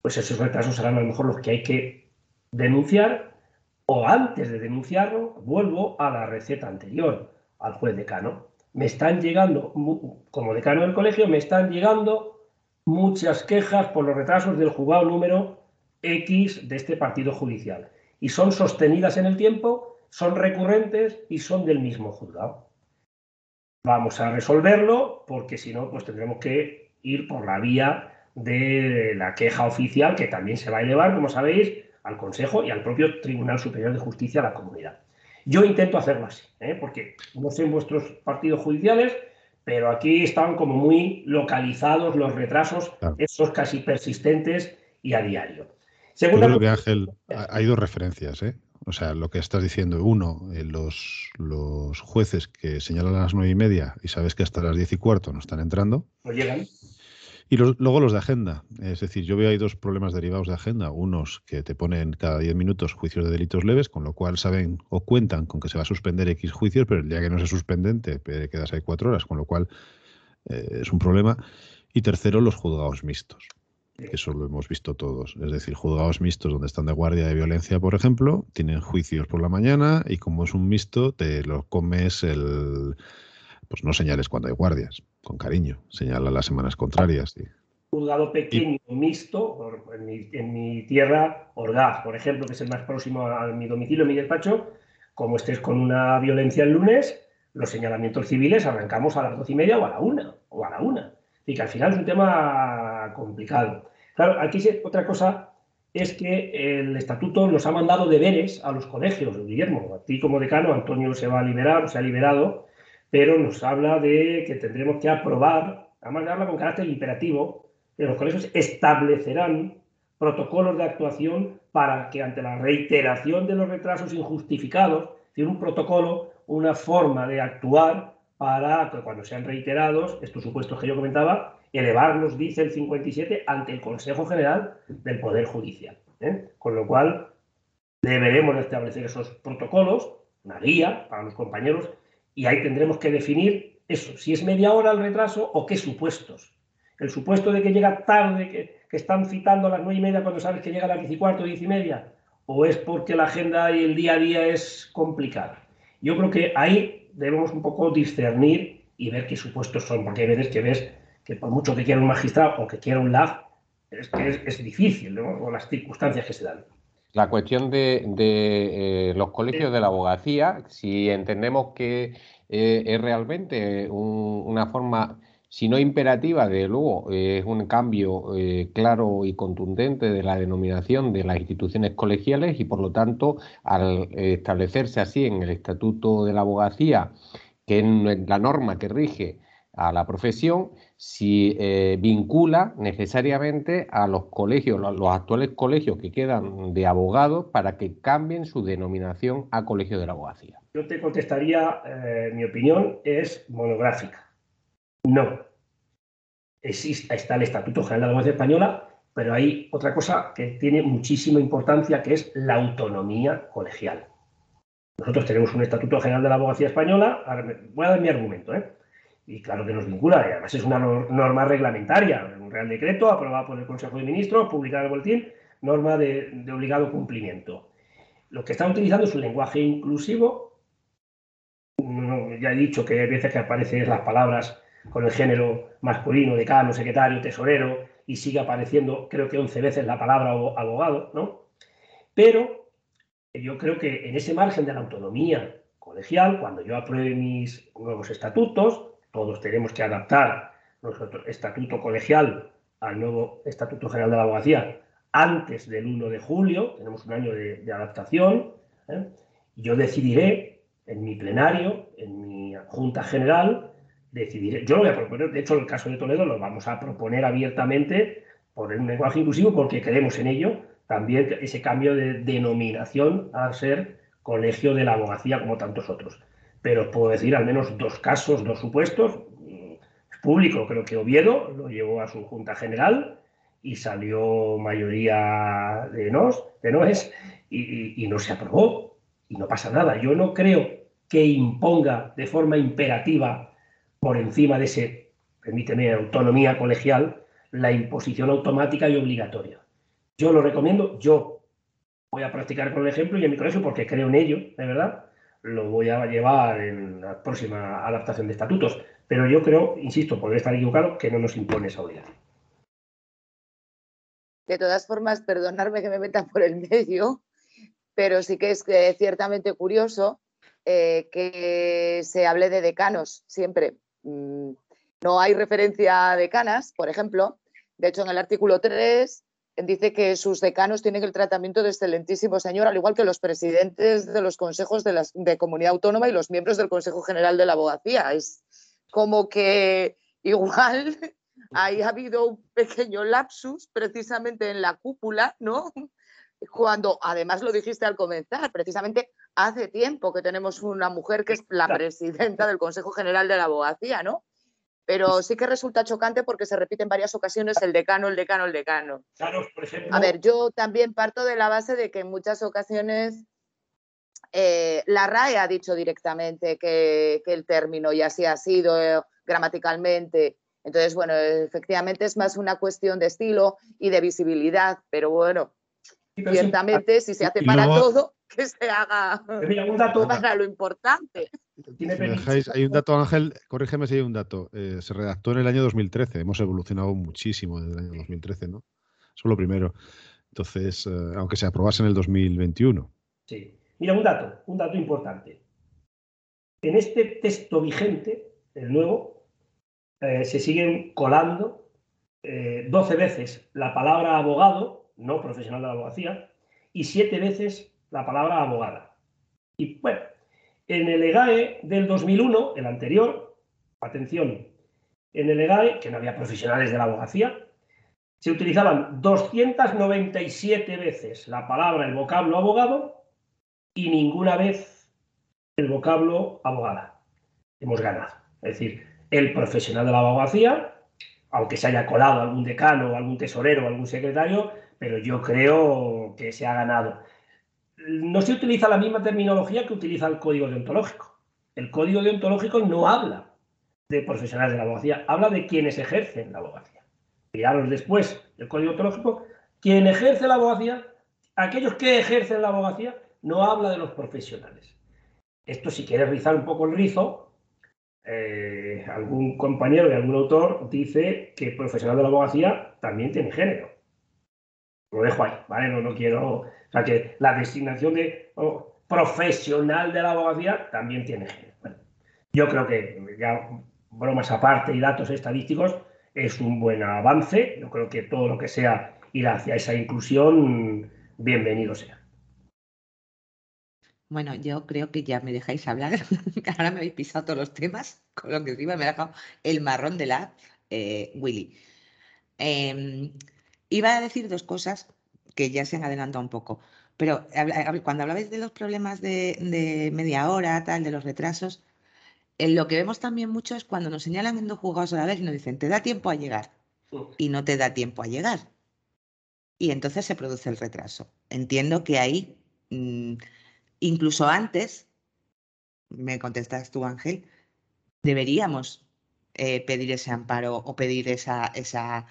Pues esos retrasos serán a lo mejor los que hay que denunciar o antes de denunciarlo, vuelvo a la receta anterior, al juez decano me están llegando, como decano del colegio, me están llegando muchas quejas por los retrasos del juzgado número X de este partido judicial. Y son sostenidas en el tiempo, son recurrentes y son del mismo juzgado. Vamos a resolverlo porque si no, pues tendremos que ir por la vía de la queja oficial que también se va a elevar, como sabéis, al Consejo y al propio Tribunal Superior de Justicia de la Comunidad. Yo intento hacerlo así, ¿eh? porque no sé en vuestros partidos judiciales, pero aquí están como muy localizados los retrasos, esos casi persistentes y a diario. Segunda Yo creo que Ángel, hay dos referencias, ¿eh? O sea, lo que estás diciendo, uno, eh, los, los jueces que señalan a las nueve y media y sabes que hasta las diez y cuarto no están entrando. No llegan. Y luego los de agenda. Es decir, yo veo ahí dos problemas derivados de agenda. Unos que te ponen cada 10 minutos juicios de delitos leves, con lo cual saben o cuentan con que se va a suspender X juicios, pero el día que no se suspenden te quedas ahí cuatro horas, con lo cual eh, es un problema. Y tercero, los juzgados mixtos. Eso lo hemos visto todos. Es decir, juzgados mixtos donde están de guardia de violencia, por ejemplo, tienen juicios por la mañana y como es un mixto, te lo comes el pues no señales cuando hay guardias, con cariño, señala las semanas contrarias. Juzgado pequeño, mixto, en mi, tierra, Orgaz, por ejemplo, que es el más próximo a mi domicilio, mi despacho, como estés con una violencia el lunes, los señalamientos civiles arrancamos a las doce y media o a la una, o a la una. Y que al final es un tema complicado. Claro, aquí otra cosa es que el estatuto nos ha mandado deberes a los colegios, Guillermo. A ti como decano, Antonio se va a liberar, se ha liberado, pero nos habla de que tendremos que aprobar, además habla con carácter imperativo, que los colegios establecerán protocolos de actuación para que ante la reiteración de los retrasos injustificados, tiene un protocolo, una forma de actuar para que cuando sean reiterados estos supuestos que yo comentaba, elevarlos, dice el 57, ante el Consejo General del Poder Judicial. ¿eh? Con lo cual, deberemos establecer esos protocolos, una guía para los compañeros, y ahí tendremos que definir eso, si es media hora el retraso o qué supuestos. El supuesto de que llega tarde, que, están citando a las nueve y media cuando sabes que llega a las diez y cuarto, diez y media, o es porque la agenda y el día a día es complicada. Yo creo que ahí debemos un poco discernir y ver qué supuestos son, porque hay veces que ves que por mucho que quiera un magistrado o que quiera un LAG, es que es, difícil, ¿no? O las circunstancias que se dan. La cuestión de, eh, los colegios de la abogacía, si entendemos que eh, es realmente una forma si no imperativa, de luego, es un cambio eh, claro y contundente de la denominación de las instituciones colegiales y, por lo tanto, al establecerse así en el Estatuto de la Abogacía, que es la norma que rige a la profesión, si eh, vincula necesariamente a los colegios, los, actuales colegios que quedan de abogados, para que cambien su denominación a colegio de la abogacía. Yo te contestaría, eh, mi opinión es monográfica no. Existe, está el Estatuto General de la Abogacía Española, pero hay otra cosa que tiene muchísima importancia, que es la autonomía colegial. Nosotros tenemos un Estatuto General de la Abogacía Española, voy a dar mi argumento, ¿eh? Y claro que nos vincula, además es una norma reglamentaria, un Real Decreto aprobado por el Consejo de Ministros, publicado en el boletín, norma de, de obligado cumplimiento. Lo que están utilizando es un lenguaje inclusivo, ya he dicho que hay veces que aparecen las palabras con el género masculino, decano, secretario, tesorero, y sigue apareciendo, creo que 11 veces la palabra abogado, ¿no? Pero yo creo que en ese margen de la autonomía colegial, cuando yo apruebe mis nuevos estatutos, todos tenemos que adaptar nuestro estatuto colegial al nuevo Estatuto General de la Abogacía antes del 1 de julio, tenemos un año de, adaptación, ¿eh? yo decidiré en mi plenario, en mi Junta General, decidir. Yo lo voy a proponer, de hecho, en el caso de Toledo lo vamos a proponer abiertamente por un lenguaje inclusivo porque creemos en ello. También ese cambio de denominación a ser colegio de la abogacía como tantos otros. Pero os puedo decir al menos dos casos, dos supuestos. Público, creo que Oviedo lo llevó a su Junta General y salió mayoría de nos, de noes, y, y no se aprobó. Y no pasa nada. Yo no creo que imponga de forma imperativa por encima de ese, permíteme, autonomía colegial, la imposición automática y obligatoria. Yo lo recomiendo, yo voy a practicar con el ejemplo y en mi colegio, porque creo en ello, de verdad, lo voy a llevar en la próxima adaptación de estatutos. Pero yo creo, insisto, poder estar equivocado, que no nos impone esa obligación. De todas formas, perdonarme que me meta por el medio, pero sí que es eh, ciertamente curioso eh, que se hable de decanos siempre. Mm, no hay referencia a decanas, por ejemplo. De hecho, en el artículo 3 dice que sus decanos tienen el tratamiento de excelentísimo señor, al igual que los presidentes de los consejos de, la comunidad autónoma y los miembros del Consejo General de la Abogacía. Es como que igual [laughs] ahí ha habido un pequeño lapsus precisamente en la cúpula, ¿no? Cuando además lo dijiste al comenzar, precisamente hace tiempo que tenemos una mujer que es la presidenta del Consejo General de la Abogacía, ¿no? Pero sí que resulta chocante porque se repite en varias ocasiones el decano, el decano, el decano. A ver, yo también parto de la base de que en muchas ocasiones eh, la RAE ha dicho directamente que, el término y así ha sido eh, gramaticalmente. Entonces, bueno, efectivamente es más una cuestión de estilo y de visibilidad, pero bueno, ciertamente si se hace para todo, [laughs] que se haga para lo importante. Hay un dato, Ángel, corrígeme si hay un dato. Eh, se redactó en el año 2013. Hemos evolucionado muchísimo desde el año 2013, ¿no? Eso es lo primero. Entonces, eh, aunque se aprobase en el 2021. Sí. Mira, un dato, un dato importante. En este texto vigente, el nuevo, eh, se siguen colando 12 veces la palabra abogado no profesional de la abogacía, y siete veces la palabra abogada. Y bueno, en el EGAE del 2001, el anterior, atención, en el EGAE, que no había profesionales de la abogacía, se utilizaban 297 veces la palabra, el vocablo abogado, y ninguna vez el vocablo abogada. Hemos ganado. Es decir, el profesional de la abogacía, aunque se haya colado algún decano, algún tesorero, algún secretario, pero yo creo que se ha ganado. No se utiliza la misma terminología que utiliza el código deontológico. El código deontológico no habla de profesionales de la abogacía, habla de quienes ejercen la abogacía. Miraros después el código deontológico, quien ejerce la abogacía, aquellos que ejercen la abogacía, no habla de los profesionales. Esto si quieres rizar un poco el rizo, eh, algún compañero y algún autor dice que el profesional de la abogacía también tiene género. Lo dejo ahí, ¿vale? No, no quiero. O sea, que la designación de profesional de la abogacía también tiene género. yo creo que, ya bromas aparte y datos estadísticos, es un buen avance. Yo creo que todo lo que sea ir hacia esa inclusión, bienvenido sea. Bueno, yo creo que ya me dejáis hablar. [laughs] Ahora me habéis pisado todos los temas, con lo que encima me ha dejado el marrón de la eh, Willy. Em, iba a decir dos cosas que ya se han adelantado un poco, pero cuando hablabais de los problemas de, media hora, tal, de los retrasos, eh, lo que vemos también mucho es cuando nos señalan en dos jugados a la vez y nos dicen, te da tiempo a llegar, y no te da tiempo a llegar. Y entonces se produce el retraso. Entiendo que ahí... Mm, incluso antes, me contestas tú, Ángel, deberíamos eh, pedir ese amparo o pedir esa, esa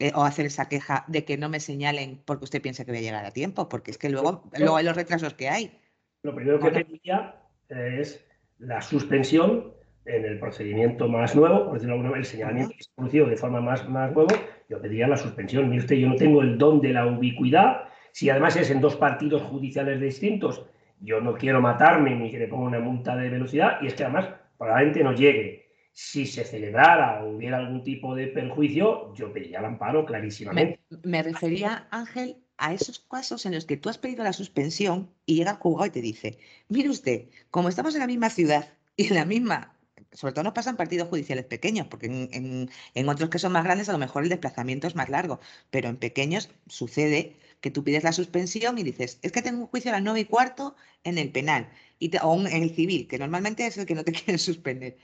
eh, o hacer esa queja de que no me señalen porque usted piensa que voy a llegar a tiempo, porque es que luego, luego hay los retrasos que hay. Lo primero que pediría es la suspensión en el procedimiento más nuevo, por decirlo de alguna manera, el señalamiento que se producido de forma más, más nuevo, yo pediría la suspensión. Mire usted, yo no tengo el don de la ubicuidad, si además es en dos partidos judiciales distintos yo no quiero matarme ni que le ponga una multa de velocidad y es que además probablemente no llegue. Si se celebrara o hubiera algún tipo de perjuicio, yo pediría el amparo clarísimamente. Me, refería, Ángel, a esos casos en los que tú has pedido la suspensión y llega el juzgado y te dice, mire usted, como estamos en la misma ciudad y en la misma sobre todo nos pasan partidos judiciales pequeños, porque en, otros que son más grandes a lo mejor el desplazamiento es más largo, pero en pequeños sucede que tú pides la suspensión y dices, es que tengo un juicio a las nueve y cuarto en el penal y o en el civil, que normalmente es el que no te [laughs] quieren suspender.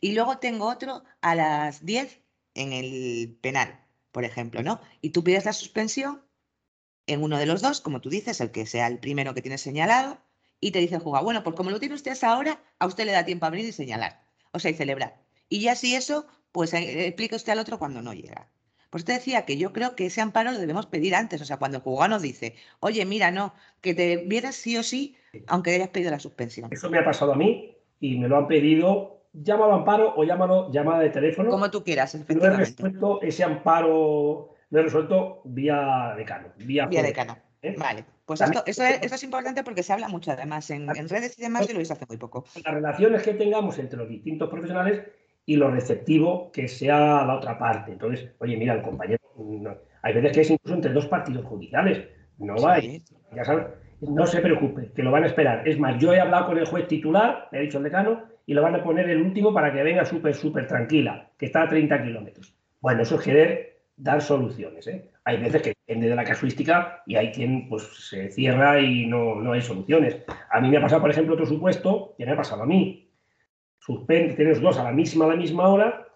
Y luego tengo otro a las 10 en el penal, por ejemplo, ¿no? Y tú pides la suspensión en uno de los dos, como tú dices, el que sea el primero que tienes señalado, y te dice el juzgado, bueno, pues como lo tiene usted ahora, a usted le da tiempo a venir y señalar, o sea, y celebrar. Y ya si eso, pues eh, explique usted al otro cuando no llega. Pues te decía que yo creo que ese amparo lo debemos pedir antes, o sea, cuando el juzgado nos dice, oye, mira, no, que te vieras sí o sí, aunque hayas pedido la suspensión. Eso me ha pasado a mí y me lo han pedido, llámalo amparo o llámalo llamada de teléfono. Como tú quieras, efectivamente. No he resuelto ese amparo, lo he resuelto vía decano. Vía, vía decano. ¿eh? Vale. Pues esto, es, importante porque se habla mucho además en, redes y demás y lo hice hace muy poco. Las relaciones que tengamos entre los distintos profesionales y lo receptivo que sea la otra parte. Entonces, oye, mira, el compañero, hay veces que es incluso entre dos partidos judiciales, no va, ya sabes, no se preocupe, que lo van a esperar. Es más, yo he hablado con el juez titular, me ha dicho el decano, y lo van a poner el último para que venga súper, súper tranquila, que está a 30 kilómetros. Bueno, eso es querer dar soluciones. ¿eh? Hay veces que depende de la casuística y hay quien pues, se cierra y no, no hay soluciones. A mí me ha pasado, por ejemplo, otro supuesto, que me ha pasado a mí suspende, tienes dos a la misma, a la misma hora,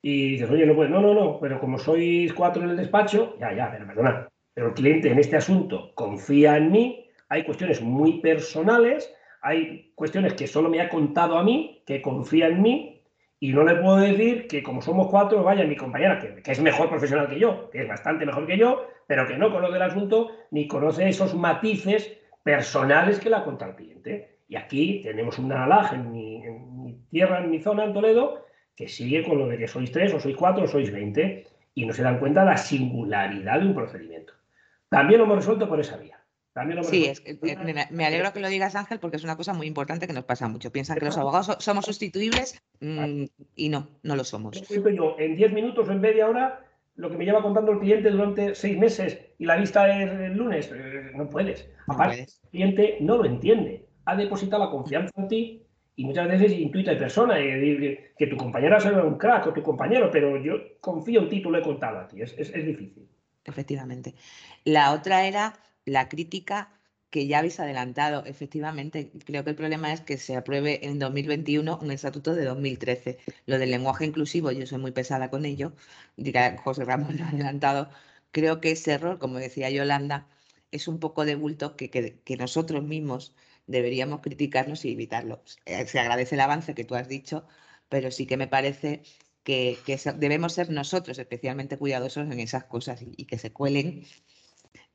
y dices, oye, no puedes, no, no, no, pero como sois cuatro en el despacho, ya, ya, pero perdona, pero el cliente en este asunto confía en mí, hay cuestiones muy personales, hay cuestiones que solo me ha contado a mí, que confía en mí, y no le puedo decir que como somos cuatro, vaya mi compañera, que, es mejor profesional que yo, que es bastante mejor que yo, pero que no conoce el asunto ni conoce esos matices personales que le ha contado el cliente. Y aquí tenemos una alaj en mi, tierra, en mi zona, en Toledo, que sigue con lo de que sois tres, o sois cuatro, o sois veinte, y no se dan cuenta de la singularidad de un procedimiento. También lo hemos resuelto por esa vía. Sí, es que, eh, me, alegro que lo digas, Ángel, porque es una cosa muy importante que nos pasa mucho. Piensan que los abogados somos sustituibles mm, y no, no lo somos. Yo, en diez minutos o en media hora lo que me lleva contando el cliente durante seis meses y la vista es el lunes. Eh, no puedes. Aparte, el cliente no lo entiende. Ha depositado la confianza en ti y muchas veces intuita de persona, que tu compañera sea un crack o tu compañero, pero yo confío en ti, tú lo he contado a ti. Es, es difícil. Efectivamente. La otra era la crítica que ya habéis adelantado. Efectivamente, creo que el problema es que se apruebe en 2021 un estatuto de 2013. Lo del lenguaje inclusivo, yo soy muy pesada con ello, diga José Ramón [laughs] lo ha adelantado. Creo que ese error, como decía Yolanda, es un poco de bulto que, que, nosotros mismos deberíamos criticarnos y evitarlo. Eh, se agradece el avance que tú has dicho, pero sí que me parece que, debemos ser nosotros especialmente cuidadosos en esas cosas y que se cuelen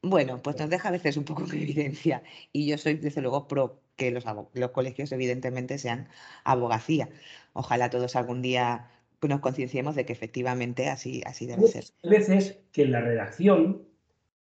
bueno, pues nos deja a veces un poco en evidencia y yo soy desde luego pro que los, los colegios evidentemente sean abogacía. Ojalá todos algún día nos concienciemos de que efectivamente así, así debe ser. Hay veces que la redacción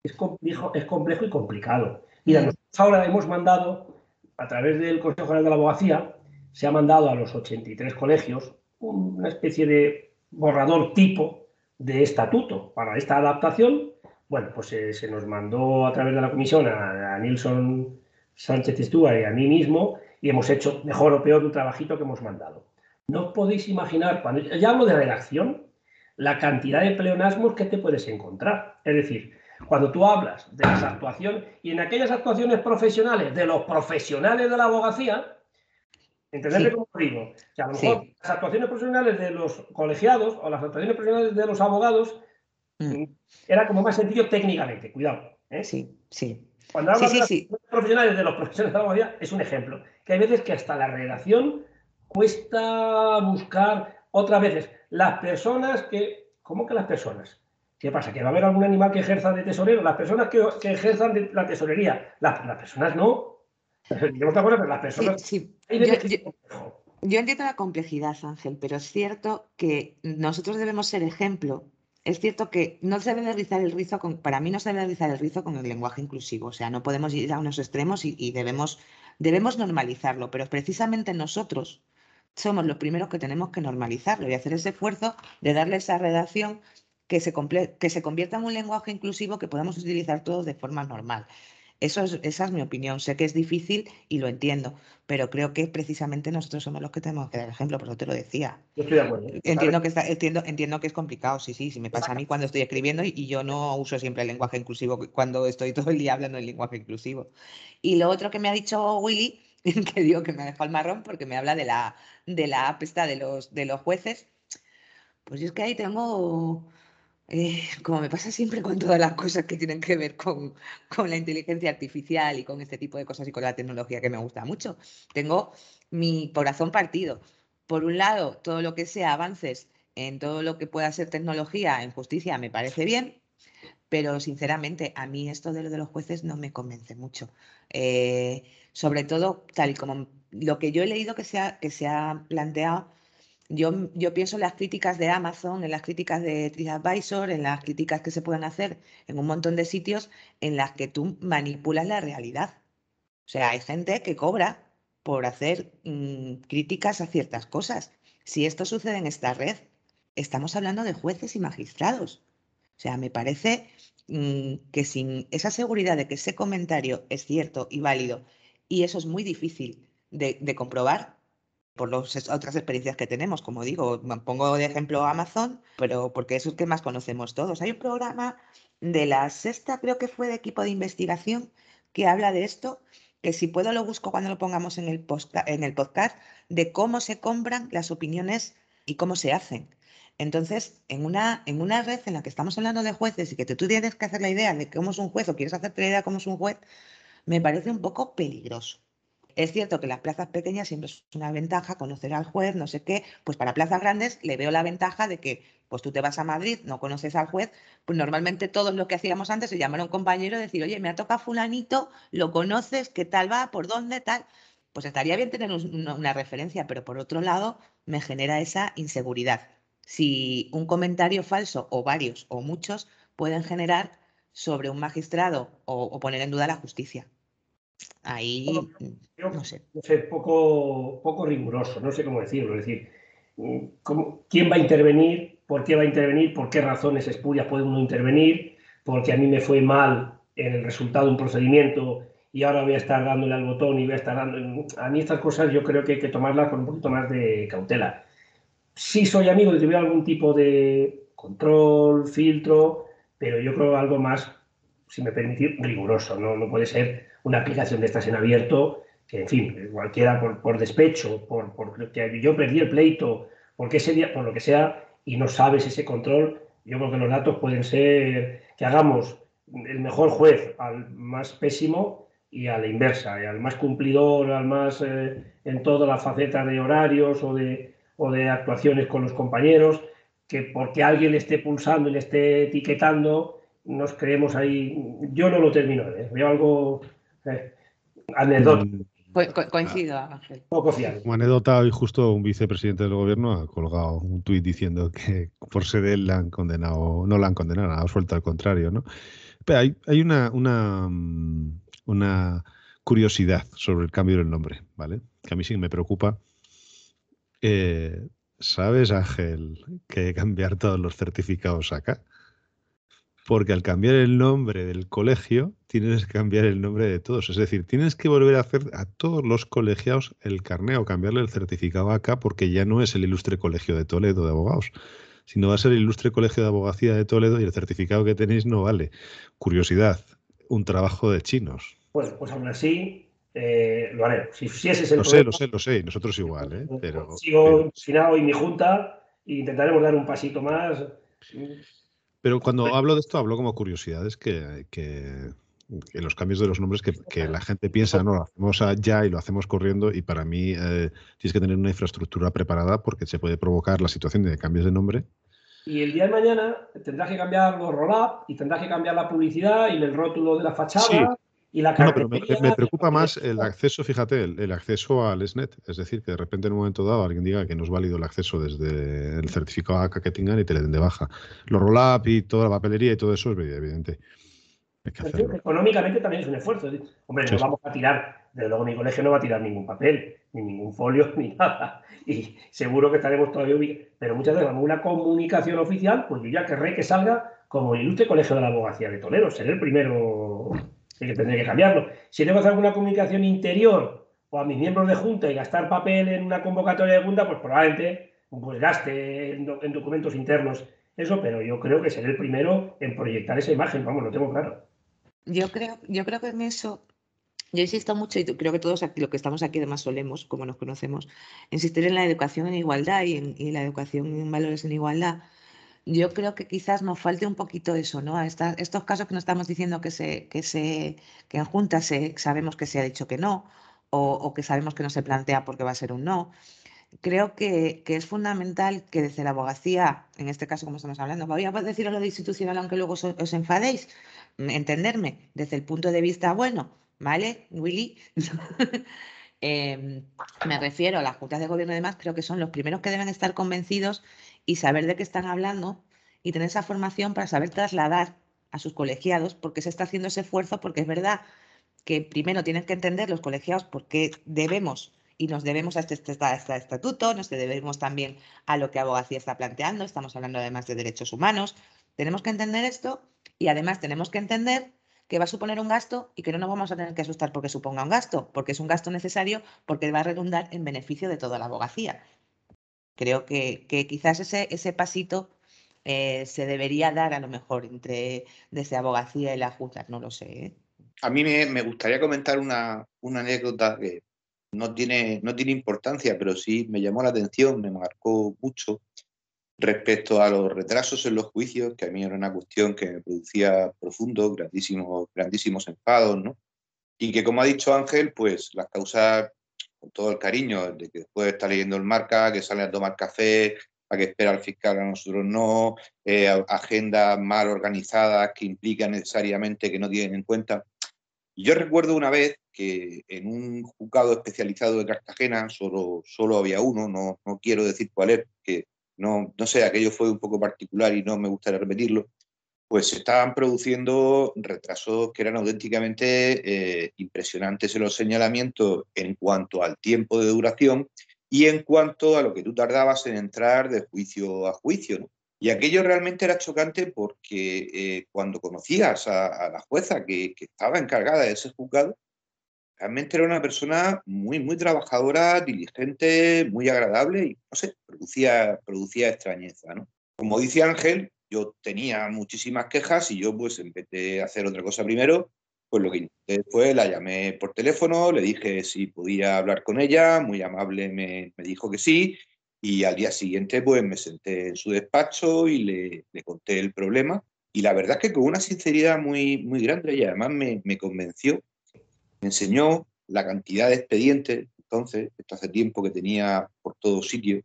es complejo, es complejo y complicado. Mira, nosotros ahora hemos mandado, a través del Consejo General de la Abogacía, se ha mandado a los 83 colegios una especie de borrador tipo de estatuto para esta adaptación bueno, pues eh, se nos mandó a través de la comisión a, Nilson Sánchez Estúa y a mí mismo y hemos hecho mejor o peor un trabajito que hemos mandado. No podéis imaginar, cuando ya hablo de redacción, la cantidad de pleonasmos que te puedes encontrar. Es decir, cuando tú hablas de las actuaciones y en aquellas actuaciones profesionales de los profesionales de la abogacía, ¿entendés cómo digo? Sea, a lo mejor las actuaciones profesionales de los colegiados o las actuaciones profesionales de los abogados Mm. Era como más sencillo técnicamente, cuidado. ¿eh? Sí, sí. Cuando hablamos de los profesionales de los profesionales de la abogacía, es un ejemplo. Que hay veces que hasta la redacción cuesta buscar otras veces las personas que. ¿Cómo que las personas? ¿Qué pasa? ¿Que va a haber algún animal que ejerza de tesorero? Las personas que, ejerzan de la tesorería. Las, personas no. [laughs] Yo pero las personas. Sí, yo entiendo la complejidad, Ángel, pero es cierto que nosotros debemos ser ejemplo es cierto que no se debe rizar el rizo con, para mí no se debe rizar el rizo con el lenguaje inclusivo, o sea, no podemos ir a unos extremos y, debemos, debemos normalizarlo, pero precisamente nosotros somos los primeros que tenemos que normalizarlo y hacer ese esfuerzo de darle esa redacción que se, que se convierta en un lenguaje inclusivo que podamos utilizar todos de forma normal. Eso es, esa es mi opinión. Sé que es difícil y lo entiendo, pero creo que precisamente nosotros somos los que tenemos que dar ejemplo, por eso te lo decía. Yo estoy de acuerdo. Entiendo que, está, entiendo, entiendo que es complicado, sí, sí, sí, me pasa a mí cuando estoy escribiendo y, yo no uso siempre el lenguaje inclusivo cuando estoy todo el día hablando el lenguaje inclusivo. Y lo otro que me ha dicho Willy, [laughs] que digo que me ha dejado el marrón porque me habla de la, de la app de los, de los jueces, pues es que ahí tengo eh, como me pasa siempre con todas las cosas que tienen que ver con, la inteligencia artificial y con este tipo de cosas y con la tecnología que me gusta mucho, tengo mi corazón partido. Por un lado, todo lo que sea avances en todo lo que pueda ser tecnología en justicia me parece bien, pero sinceramente a mí esto de lo de los jueces no me convence mucho. Eh, sobre todo, tal y como lo que yo he leído que que se ha planteado, yo, pienso en las críticas de Amazon, en las críticas de TripAdvisor, en las críticas que se pueden hacer en un montón de sitios en las que tú manipulas la realidad. O sea, hay gente que cobra por hacer mm, críticas a ciertas cosas. Si esto sucede en esta red, estamos hablando de jueces y magistrados. O sea, me parece mm, que sin esa seguridad de que ese comentario es cierto y válido, y eso es muy difícil de comprobar, por las otras experiencias que tenemos, como digo, pongo de ejemplo Amazon, pero porque es el que más conocemos todos. Hay un programa de la sexta, creo que fue de equipo de investigación, que habla de esto, que si puedo lo busco cuando lo pongamos en el, en el podcast, de cómo se compran las opiniones y cómo se hacen. Entonces, en una, en una red en la que estamos hablando de jueces y que tú tienes que hacer la idea de cómo es un juez o quieres hacerte la idea de cómo es un juez, me parece un poco peligroso. Es cierto que las plazas pequeñas siempre es una ventaja, conocer al juez, no sé qué, pues para plazas grandes le veo la ventaja de que pues tú te vas a Madrid, no conoces al juez, pues normalmente todos lo que hacíamos antes es llamar a un compañero y decir, oye, me ha tocado fulanito, lo conoces, qué tal va, por dónde, tal. Pues estaría bien tener una referencia, pero por otro lado me genera esa inseguridad. Si un comentario falso o varios o muchos pueden generar sobre un magistrado o poner en duda la justicia. Ahí, no sé. poco, poco riguroso, no sé cómo decirlo. Es decir, ¿quién va a intervenir por qué va a intervenir, por qué razones espurias puede uno intervenir, porque a mí me fue mal en el resultado de un procedimiento y ahora voy a estar dándole al botón y voy a estar dando... A mí estas cosas yo creo que hay que tomarlas con un poquito más de cautela. Sí soy amigo de que hubiera algún tipo de control, filtro, pero yo creo algo más, si me permitís, riguroso. No, no puede ser una aplicación de estas en abierto, que en fin, cualquiera por, por despecho, por, por que yo perdí el pleito, porque ese día, por lo que sea, y no sabes ese control, yo creo que los datos pueden ser que hagamos el mejor juez al más pésimo y a la inversa, y al más cumplidor, al más eh, en todas las facetas de horarios o de, o de actuaciones con los compañeros, que porque alguien le esté pulsando y le esté etiquetando, nos creemos ahí. Yo no lo termino, veo algo eh. Mm. coincido, Ángel. Poco fiable. Como anécdota, hoy justo un vicepresidente del gobierno ha colgado un tuit diciendo que por ser él la han condenado, no la han condenado, ha suelto al contrario, ¿no? Pero hay, hay una, una, mm, una curiosidad sobre el cambio del nombre, ¿vale? Que a mí sí me preocupa. Eh, ¿Sabes, Ángel, que cambiar todos los certificados acá? Porque al cambiar el nombre del colegio, tienes que cambiar el nombre de todos. Es decir, tienes que volver a hacer a todos los colegiados el carneo, cambiarle el certificado acá, porque ya no es el ilustre colegio de Toledo de abogados, sino va a ser el ilustre colegio de abogacía de Toledo y el certificado que tenéis no vale. Curiosidad, un trabajo de chinos. Pues, pues aún así, eh, lo haré. Si, ese es el lo sé, lo sé, lo sé, nosotros igual, ¿eh? Pero, sigo pero... y mi junta e intentaremos dar un pasito más. Pero cuando hablo de esto, hablo como curiosidades que, que, que los cambios de los nombres que, que, la gente piensa, no, lo hacemos ya y lo hacemos corriendo y para mí eh, tienes que tener una infraestructura preparada porque se puede provocar la situación de cambios de nombre. Y el día de mañana tendrás que cambiar los roll-up y tendrás que cambiar la publicidad y el rótulo de la fachada. Sí no, pero me, preocupa más el acceso, fíjate, el, acceso al SNET. Es decir, que de repente en un momento dado alguien diga que no es válido el acceso desde el certificado ACA que tengan y te le den de baja. Los roll-up y toda la papelería y todo eso es evidente. económicamente también es un esfuerzo. Hombre, no vamos a tirar, desde luego mi colegio no va a tirar ningún papel, ni ningún folio, [laughs] ni nada. Y seguro que estaremos todavía Pero muchas veces, una comunicación oficial, pues yo ya querré que salga como el ilustre colegio de la abogacía de Toledo. Seré el primero que tendré que cambiarlo. Si tengo que hacer alguna comunicación interior o a mis miembros de junta y gastar papel en una convocatoria de junta, pues probablemente pues gaste en, documentos internos eso, pero yo creo que seré el primero en proyectar esa imagen, vamos, lo tengo claro. Yo creo, yo creo que en eso, yo insisto mucho, y creo que todos aquí, lo que estamos aquí además solemos, como nos conocemos, insistir en la educación en igualdad y en la educación en valores en igualdad yo creo que quizás nos falte un poquito eso, ¿no? estos casos que nos estamos diciendo que se, que se, que en junta se, sabemos que se ha dicho que no, o, que sabemos que no se plantea porque va a ser un no. Creo que, es fundamental que desde la abogacía, en este caso como estamos hablando, voy a deciros lo de institucional aunque luego os, enfadéis, entenderme desde el punto de vista bueno, ¿vale, Willy? [laughs] Em, me refiero a las juntas de gobierno y demás, creo que son los primeros que deben estar convencidos y saber de qué están hablando y tener esa formación para saber trasladar a sus colegiados porque se está haciendo ese esfuerzo, porque es verdad que primero tienen que entender los colegiados por qué debemos y nos debemos a este, este, este, estatuto, nos debemos también a lo que abogacía está planteando, estamos hablando además de derechos humanos, tenemos que entender esto y además tenemos que entender que va a suponer un gasto y que no nos vamos a tener que asustar porque suponga un gasto, porque es un gasto necesario, porque va a redundar en beneficio de toda la abogacía. Creo que, quizás ese, pasito eh, se debería dar a lo mejor entre desde abogacía y la Junta, no lo sé. ¿eh? A mí me, gustaría comentar una, anécdota que no tiene, no tiene importancia, pero sí me llamó la atención, me marcó mucho respecto a los retrasos en los juicios, que a mí era una cuestión que me producía profundos, grandísimos, grandísimos enfados, ¿no? Y que, como ha dicho Ángel, pues las causas con todo el cariño, de que después está leyendo el marca, que sale a tomar café, a que espera al fiscal, a nosotros no, eh, agendas mal organizadas que implican necesariamente que no tienen en cuenta. yo recuerdo una vez que en un juzgado especializado de Cartagena, solo, solo había uno, no, no quiero decir cuál es, que no, no sé, aquello fue un poco particular y no me gustaría repetirlo, pues se estaban produciendo retrasos que eran auténticamente eh, impresionantes en los señalamientos en cuanto al tiempo de duración y en cuanto a lo que tú tardabas en entrar de juicio a juicio. Y aquello realmente era chocante porque eh, cuando conocías a, la jueza que, que, estaba encargada de ese juzgado, realmente era una persona muy, muy trabajadora, diligente, muy agradable y, no sé, producía, producía extrañeza, ¿no? Como dice Ángel, yo tenía muchísimas quejas y yo, pues, en vez de hacer otra cosa primero, pues lo que intenté fue, la llamé por teléfono, le dije si podía hablar con ella, muy amable me, me dijo que sí, y al día siguiente, pues, me senté en su despacho y le, le conté el problema. Y la verdad es que con una sinceridad muy, muy grande y además me, me convenció me enseñó la cantidad de expedientes, entonces, esto hace tiempo que tenía por todo sitio,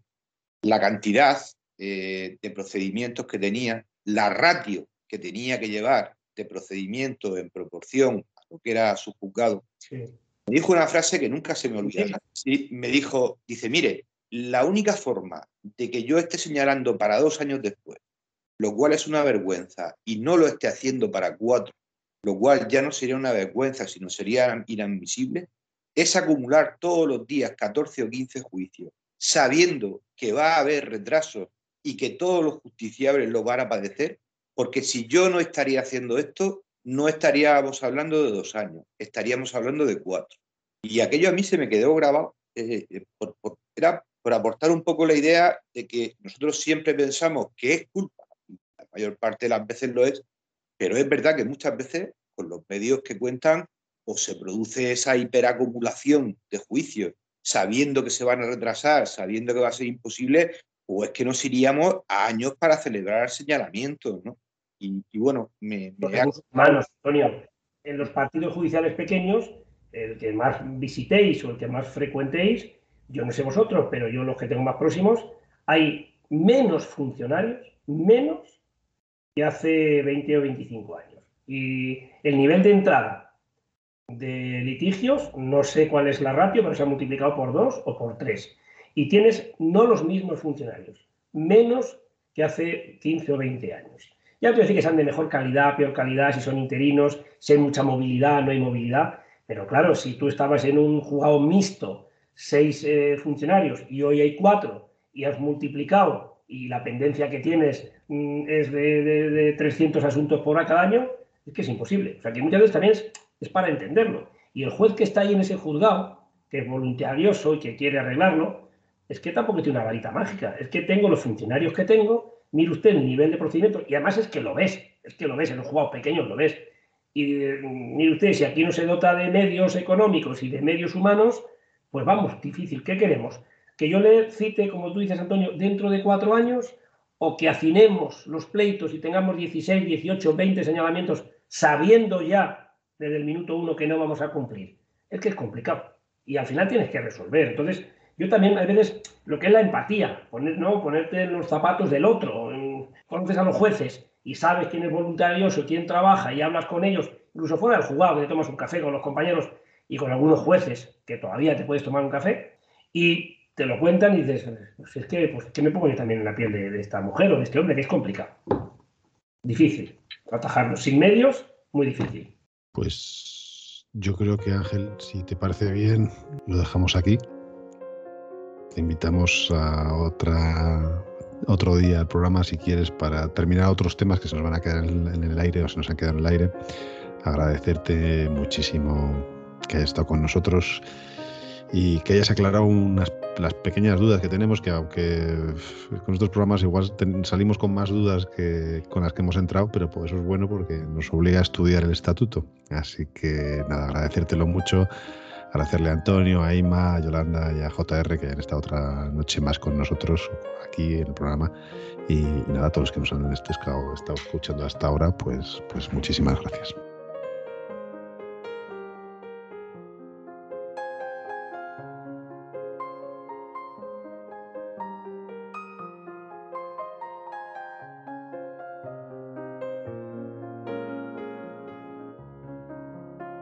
la cantidad eh, de procedimientos que tenía, la ratio que tenía que llevar de procedimientos en proporción a lo que era su juzgado. Me dijo una frase que nunca se me olvidará. Sí, me dijo, dice, mire, la única forma de que yo esté señalando para dos años después, lo cual es una vergüenza, y no lo esté haciendo para cuatro lo cual ya no sería una vergüenza, sino sería inadmisible, es acumular todos los días 14 o 15 juicios, sabiendo que va a haber retrasos y que todos los justiciables lo van a padecer, porque si yo no estaría haciendo esto, no estaríamos hablando de dos años, estaríamos hablando de cuatro. Y aquello a mí se me quedó grabado, eh, eh, por, era por aportar un poco la idea de que nosotros siempre pensamos que es culpa, la mayor parte de las veces lo es, pero es verdad que muchas veces con los medios que cuentan o se produce esa hiperacumulación de juicios sabiendo que se van a retrasar, sabiendo que va a ser imposible, o es que nos iríamos a años para celebrar señalamientos, ¿no? Y, bueno, me... me Manos, Antonio, en los partidos judiciales pequeños, el que más visitéis o el que más frecuentéis, yo no sé vosotros, pero yo los que tengo más próximos, hay menos funcionarios, menos que hace 20 o 25 años. Y el nivel de entrada de litigios, no sé cuál es la ratio, pero se ha multiplicado por dos o por tres. Y tienes no los mismos funcionarios, menos que hace 15 o 20 años. Ya te decir que sean de mejor calidad, peor calidad, si son interinos, si hay mucha movilidad, no hay movilidad. Pero claro, si tú estabas en un juzgado mixto, seis eh, funcionarios, y hoy hay cuatro, y has multiplicado y la pendencia que tienes mm, es de, 300 asuntos por cada año, es que es imposible. O sea, que muchas veces también es, para entenderlo. Y el juez que está ahí en ese juzgado, que es voluntarioso y que quiere arreglarlo, es que tampoco tiene una varita mágica. Es que tengo los funcionarios que tengo, mire usted el nivel de procedimiento, y además es que lo ves, es que lo ves, en los juzgados pequeños lo ves. Y mm, mire usted, si aquí no se dota de medios económicos y de medios humanos, pues vamos, difícil. ¿Qué queremos? que yo le cite, como tú dices, Antonio, dentro de cuatro años, o que afinemos los pleitos y tengamos 16, 18, 20 señalamientos, sabiendo ya desde el minuto uno que no vamos a cumplir. Es que es complicado. Y al final tienes que resolver. Entonces, yo también, a veces, lo que es la empatía, poner, ¿no? ponerte en los zapatos del otro. Conoces a los jueces y sabes quién es voluntarioso, quién trabaja y hablas con ellos, incluso fuera del juzgado, que te tomas un café con los compañeros y con algunos jueces, que todavía te puedes tomar un café, y te lo cuentan y dices, pues es que, pues, me pongo yo también en la piel de, esta mujer o de este hombre, que es complicado. Difícil. Atajarlo sin medios, muy difícil. Pues yo creo que Ángel, si te parece bien, lo dejamos aquí. Te invitamos a otra otro día al programa si quieres para terminar otros temas que se nos van a quedar en, el aire o se nos han quedado en el aire. Agradecerte muchísimo que hayas estado con nosotros y que hayas aclarado unas las pequeñas dudas que tenemos, que aunque con estos programas igual salimos con más dudas que con las que hemos entrado, pero pues eso es bueno porque nos obliga a estudiar el estatuto. Así que nada, agradecértelo mucho, agradecerle a Antonio, a Ima, a Yolanda y a JR que han estado otra noche más con nosotros aquí en el programa. Y, nada, a todos los que nos han estado, estado escuchando hasta ahora, pues, pues muchísimas gracias.